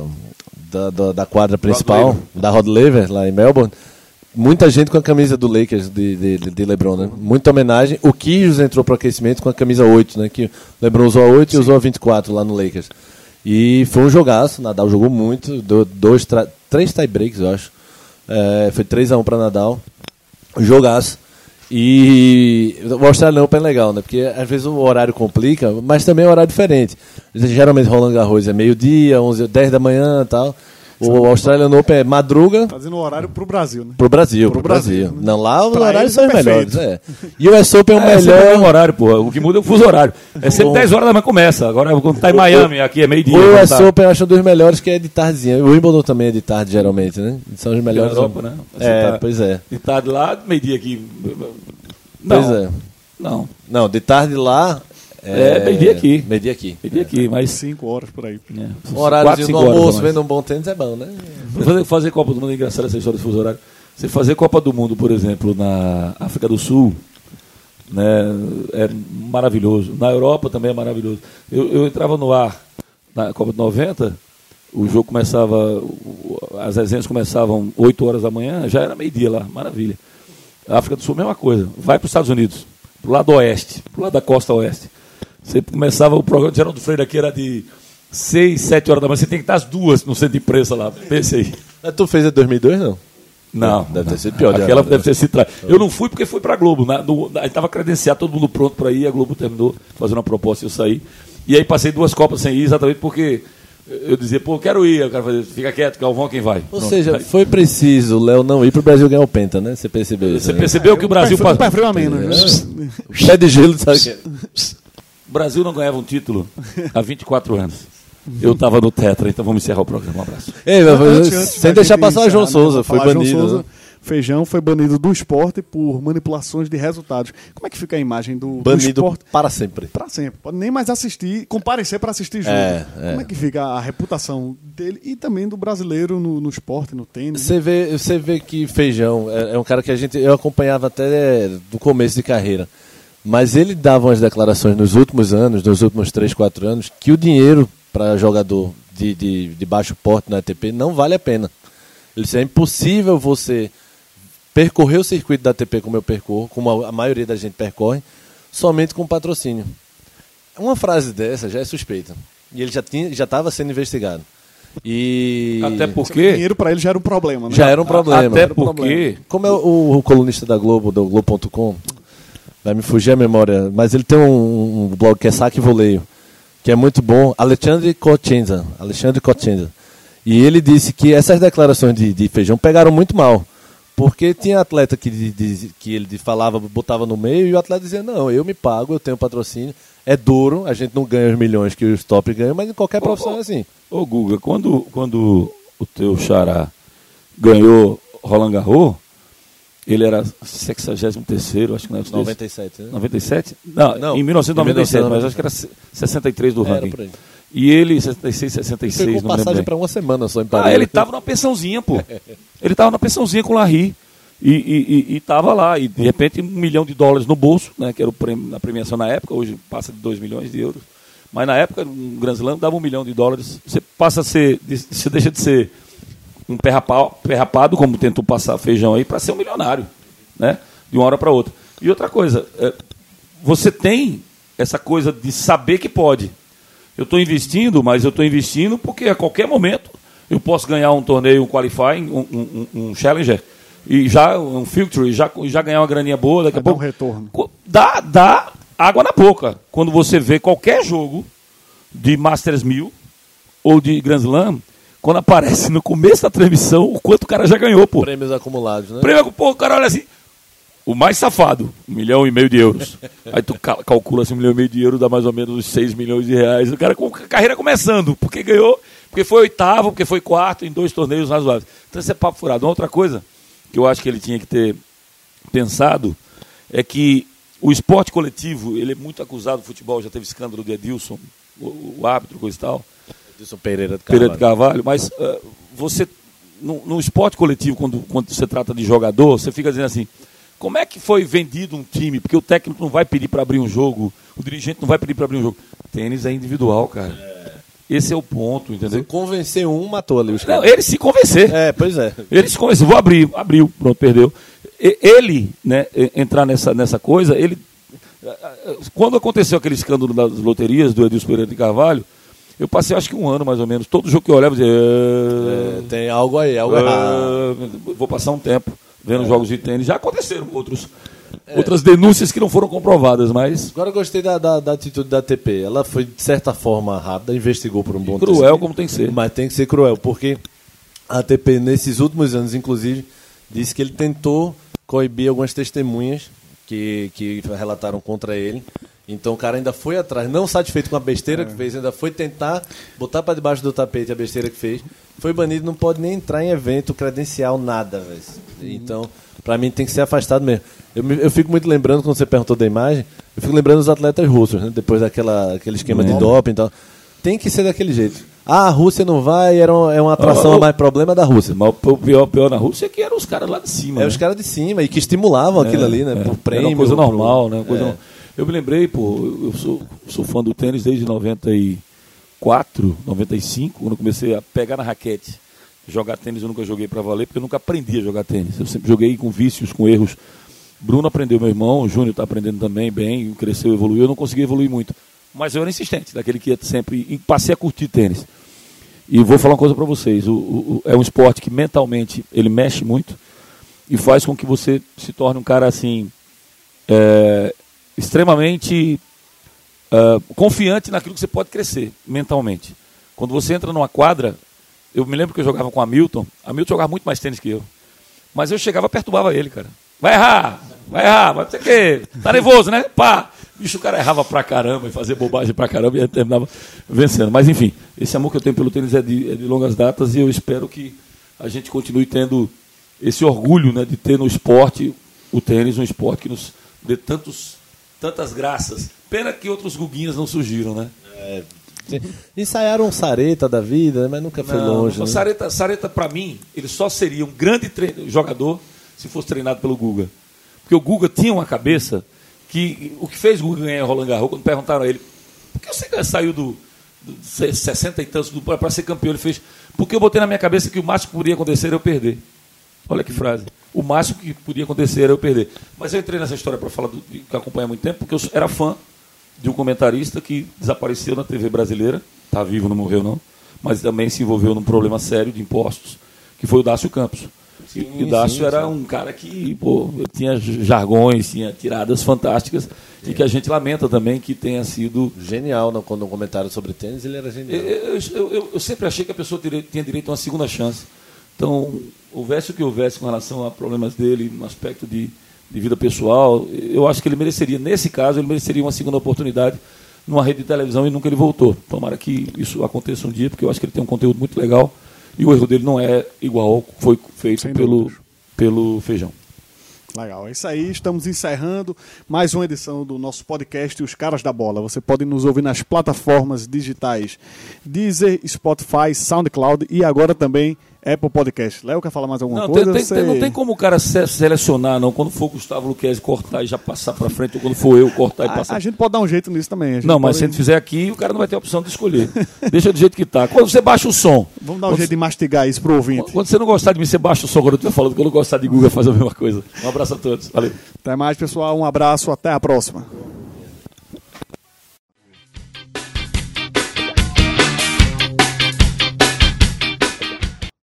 da, da- da quadra principal, Laver. da Rod Laver, lá em Melbourne, muita gente com a camisa do Lakers, de, de, de LeBron, né? Muita homenagem. O Kyrgios entrou pro aquecimento com a camisa 8, né? Que o LeBron usou a 8 e usou a 24 lá no Lakers. E foi um jogaço, Nadal jogou muito, deu dois, três tie breaks, eu acho. É, foi 3x1 para Nadal. Jogaço. E o Australian Open é legal, né? Porque às vezes o horário complica, mas também é um horário diferente. Geralmente Roland Garros é meio-dia, 11, 10 da manhã e tal. O Australian Open é madruga Fazendo o horário pro Brasil, né? pro Brasil. Pro Pro Brasil. Brasil. Não, lá os Pra horários eles são é os melhores. É. E o US Open é o É, melhor. horário, porra. O que muda é o fuso horário. É sempre Bom. 10 horas da manhã começa. Agora, quando tá em Miami, aqui é meio-dia. O US tá- Open eu acho um dos melhores que é de tardezinha. O Wimbledon também é de tarde, geralmente, né? São os na melhores. Europa, né? Você É, tá- pois é. De tarde lá, meio-dia aqui. Não, Pois é. não. Não, de tarde lá. É, meio-dia aqui. Meio-dia aqui. Meio-dia aqui, mas... Cinco horas por aí. É, horário almoço, mais. vendo um bom tênis é bom, né? Fazer, fazer Copa do Mundo é engraçado essa história do fuso horário. Você fazer Copa do Mundo, por exemplo, na África do Sul, né, é maravilhoso. Na Europa também é maravilhoso. Eu, eu entrava no ar na Copa de 90, o jogo começava, as resenhas começavam 8 horas da manhã, já era meio-dia lá, maravilha. A África do Sul, mesma coisa. Vai para os Estados Unidos, para o lado oeste, para o lado da costa oeste. Você começava o programa de Geraldo Freire aqui, era de 6, 7 horas da manhã. Você tem que estar às duas no centro de imprensa lá. Pense aí. Mas tu fez em 2002, não? Não. Deve ter sido pior. Aquela agora. deve ter sido. Tra... Eu não fui porque fui para a Globo. Na, no, a gente estava credenciado, todo mundo pronto para ir. A Globo terminou fazendo uma proposta e eu saí. E aí passei duas Copas sem ir, exatamente porque eu dizia, pô, quero ir. O cara fazia, fica quieto, Galvão, quem vai? Ou Pronto. seja, foi preciso o Léo não ir pro Brasil ganhar o Penta, né? Você percebeu isso? você né? percebeu que o Brasil. Perfil, pa- perfil a menos, né? Pé de gelo, sabe? O Brasil não ganhava um título há 24 anos. Eu estava no Tetra, então vamos encerrar o programa. Um abraço. Ei, mas- Antes- antes sem deixar passar o João né, Souza, foi banido. Souza, né? Feijão foi banido do esporte por manipulações de resultados. Como é que fica a imagem do, do Banido esporte? para sempre. Para sempre. Pode nem mais assistir, comparecer para assistir jogo. É, é. Como é que fica a reputação dele e também do brasileiro no, no esporte, no tênis? Você vê, você vê que Feijão é, é um cara que a gente eu acompanhava até do começo de carreira. Mas ele dava umas declarações nos últimos anos, nos últimos 3, 4 anos, que o dinheiro para jogador de, de, de baixo porte na ATP não vale a pena. Ele disse, é impossível você percorrer o circuito da ATP como eu percorro, como a, a maioria da gente percorre, somente com patrocínio. Uma frase dessa já é suspeita. E ele já tinha, já estava sendo investigado. E Até O porque. dinheiro para ele já era um problema, né? já era um problema. Até Era um porque- problema. Como é o, o colunista da Globo, do Globo.com, vai me fugir a memória, mas ele tem um, um blog que é Saque e Voleio, que é muito bom, Alexandre Cochenza. Alexandre Cochenza. E ele disse que essas declarações de, de feijão pegaram muito mal. Porque tinha atleta que, de- de- que ele falava, botava no meio, e o atleta dizia, não, eu me pago, eu tenho patrocínio, é duro, a gente não ganha os milhões que os top ganham, mas em qualquer profissão é assim. Ô Guga, quando, quando o teu xará ganhou Roland Garros, ele era 63 acho que não é isso. 97, né? 97? Não, Não, em 1997, em mas acho que era 63 do Era ranking. aí. E ele, 66, 66, Pegou não passagem para uma semana só em Ah, Paris. ele tava numa pensãozinha, pô. Ele tava numa pensãozinha com o Larry. E, e, e, e tava lá. E de repente um milhão de dólares no bolso, né? Que era o prêmio, a premiação na época, hoje passa de 2 milhões de euros. Mas na época, um Grand Slam dava um milhão de dólares. Você passa a ser. Você deixa de ser um perrapa- perrapado, como tentou passar feijão aí, para ser um milionário. Né? De uma hora para outra. E outra coisa, é, você tem essa coisa de saber que pode. Eu estou investindo, mas eu estou investindo porque a qualquer momento eu posso ganhar um torneio, um qualifying, um, um- um- challenger, e já um filtro, e já, já ganhar uma graninha boa, daqui a Vai dar um pouco. retorno. Dá, dá água na boca. Quando você vê qualquer jogo de Masters 1000 ou de Grand Slam, quando aparece no começo da transmissão o quanto o cara já ganhou, pô. Prêmios acumulados, né? Prêmio, pô, o cara olha assim. O mais safado, um milhão e meio de euros. Aí tu cal- calcula assim, um milhão e meio de euros dá mais ou menos uns 6 milhões de reais. O cara com a carreira começando, porque ganhou, porque foi oitavo, porque foi quarto em dois torneios razoáveis. Então isso é papo furado. Uma outra coisa que eu acho que ele tinha que ter pensado é que o esporte coletivo, ele é muito acusado, o futebol já teve escândalo de Edilson, o, o árbitro, coisa e tal. Edilson Pereira de Pereira de Carvalho. Carvalho, mas eh, você, no, no esporte coletivo, quando, quando você trata de jogador, você fica dizendo assim, como é que foi vendido um time? Porque o técnico não vai pedir para abrir um jogo, o dirigente não vai pedir para abrir um jogo. Tênis é individual, cara. Esse é o ponto, Você entendeu? convenceu um, matou ali os Não, caras. ele se convencer. É, pois é. Ele se convenceu, vou abrir, abriu, pronto, perdeu. Ele, né, entrar nessa, nessa coisa, ele. Quando aconteceu aquele escândalo das loterias do Edilson Pereira de Carvalho, eu passei acho que um ano mais ou menos. Todo jogo que eu olhava, eu dizia. É, tem algo aí, algo errado. Ah, vou passar um tempo vendo jogos de tênis. Já aconteceram outros, outras denúncias que não foram comprovadas, mas Agora eu gostei da, da, da atitude da ATP. Ela foi, de certa forma, rápida, investigou por um bom tempo. cruel como tem que ser. Mas tem que ser cruel, porque a ATP, nesses últimos anos, inclusive, disse que ele tentou coibir algumas testemunhas que, que relataram contra ele. Então o cara ainda foi atrás, não satisfeito com a besteira que fez, ainda foi tentar botar para debaixo do tapete a besteira que fez. Foi banido, não pode nem entrar em evento credencial, nada, velho. Então, para mim tem que ser afastado mesmo. Eu, eu fico muito lembrando, quando você perguntou da imagem, eu fico lembrando dos atletas russos, né? depois daquela aquele esquema de É. doping e tal. Tem que ser daquele jeito. Ah, a Rússia não vai, era um, é uma atração Ah, a mais problema da Rússia. Mas o pior, pior na Rússia é que eram os caras lá de cima. É né? os caras de cima e que estimulavam aquilo ali, né? É, por era prêmio. uma coisa pro- normal, né? uma coisa É. normal. Eu me lembrei, pô, eu sou, sou fã do tênis desde 94, 95, quando comecei a pegar na raquete. Jogar tênis eu nunca joguei para valer, porque eu nunca aprendi a jogar tênis. Eu sempre joguei com vícios, com erros. Bruno aprendeu, meu irmão, o Júnior está aprendendo também bem, cresceu, evoluiu. Eu não consegui evoluir muito. Mas eu era insistente, daquele que ia sempre. E passei a curtir tênis. E vou falar uma coisa para vocês: o- o- é um esporte que mentalmente ele mexe muito e faz com que você se torne um cara assim é, extremamente é, confiante naquilo que você pode crescer mentalmente. Quando você entra numa quadra, eu me lembro que eu jogava com a Milton. A Milton jogava muito mais tênis que eu, mas eu chegava e perturbava ele, cara. Vai errar, vai errar, vai o quê. Tá nervoso, né? Pá! Bicho, o cara errava pra caramba e fazia bobagem pra caramba e terminava vencendo. Mas enfim, esse amor que eu tenho pelo tênis é de, é de longas datas e eu espero que a gente continue tendo esse orgulho né, de ter no esporte o tênis, um esporte que nos dê tantos, tantas graças. Pena que outros guguinhas não surgiram, né? Sim. Ensaiaram um sareta da vida, mas nunca foi Não, longe. o né? Sareta, Sareta para mim, ele só seria um grande jogador se fosse treinado pelo Guga. Porque o Guga tinha uma cabeça que o que fez o Guga ganhar Roland Garros, quando perguntaram a ele, por que você saiu do, do 60 e tantos para ser campeão? Ele fez, porque eu botei na minha cabeça que o máximo que podia acontecer era eu perder. Olha que frase. O máximo que podia acontecer era eu perder. Mas eu entrei nessa história para falar do, que acompanha há muito tempo, porque eu era fã de um comentarista que desapareceu na TV brasileira, está vivo, não morreu não, mas também se envolveu num problema sério de impostos, que foi o Dácio Campos. e, e o Dácio sim, era sim. um cara que pô, tinha jargões, tinha tiradas fantásticas, e que a gente lamenta também que tenha sido Genial, não, quando um comentário sobre tênis, ele era genial. eu, eu- eu- eu sempre achei que a pessoa teria- tinha direito a uma segunda chance. Então, houvesse o que houvesse com relação a problemas dele, no aspecto de, de vida pessoal, eu acho que ele mereceria, nesse caso, ele mereceria uma segunda oportunidade numa rede de televisão e nunca ele voltou. Tomara que isso aconteça um dia, porque eu acho que ele tem um conteúdo muito legal e o erro dele não é igual ao que foi feito Sem pelo, dúvidas. pelo Feijão. Legal, é isso aí. Estamos encerrando mais uma edição do nosso podcast Os Caras da Bola. Você pode nos ouvir nas plataformas digitais Deezer, Spotify, SoundCloud e agora também Apple Podcast. Léo, quer falar mais alguma Não, coisa? tem, tem- não tem como o cara se- selecionar, não. Quando for o Gustavo Luquezzi cortar e já passar para frente, ou quando for eu cortar e A, passar a gente pode dar um jeito nisso também. a Não, mas pode- se a gente fizer aqui, o cara não vai ter a opção de escolher. Deixa do jeito que tá. Quando você baixa o som. Vamos dar um quando, jeito de mastigar isso pro ouvinte. Quando você não gostar de mim, você baixa o som. Quando eu estiver falando que eu gostar de Google, faz a mesma coisa. Um abraço a todos. Valeu. Até mais, pessoal. Um abraço. Até a próxima.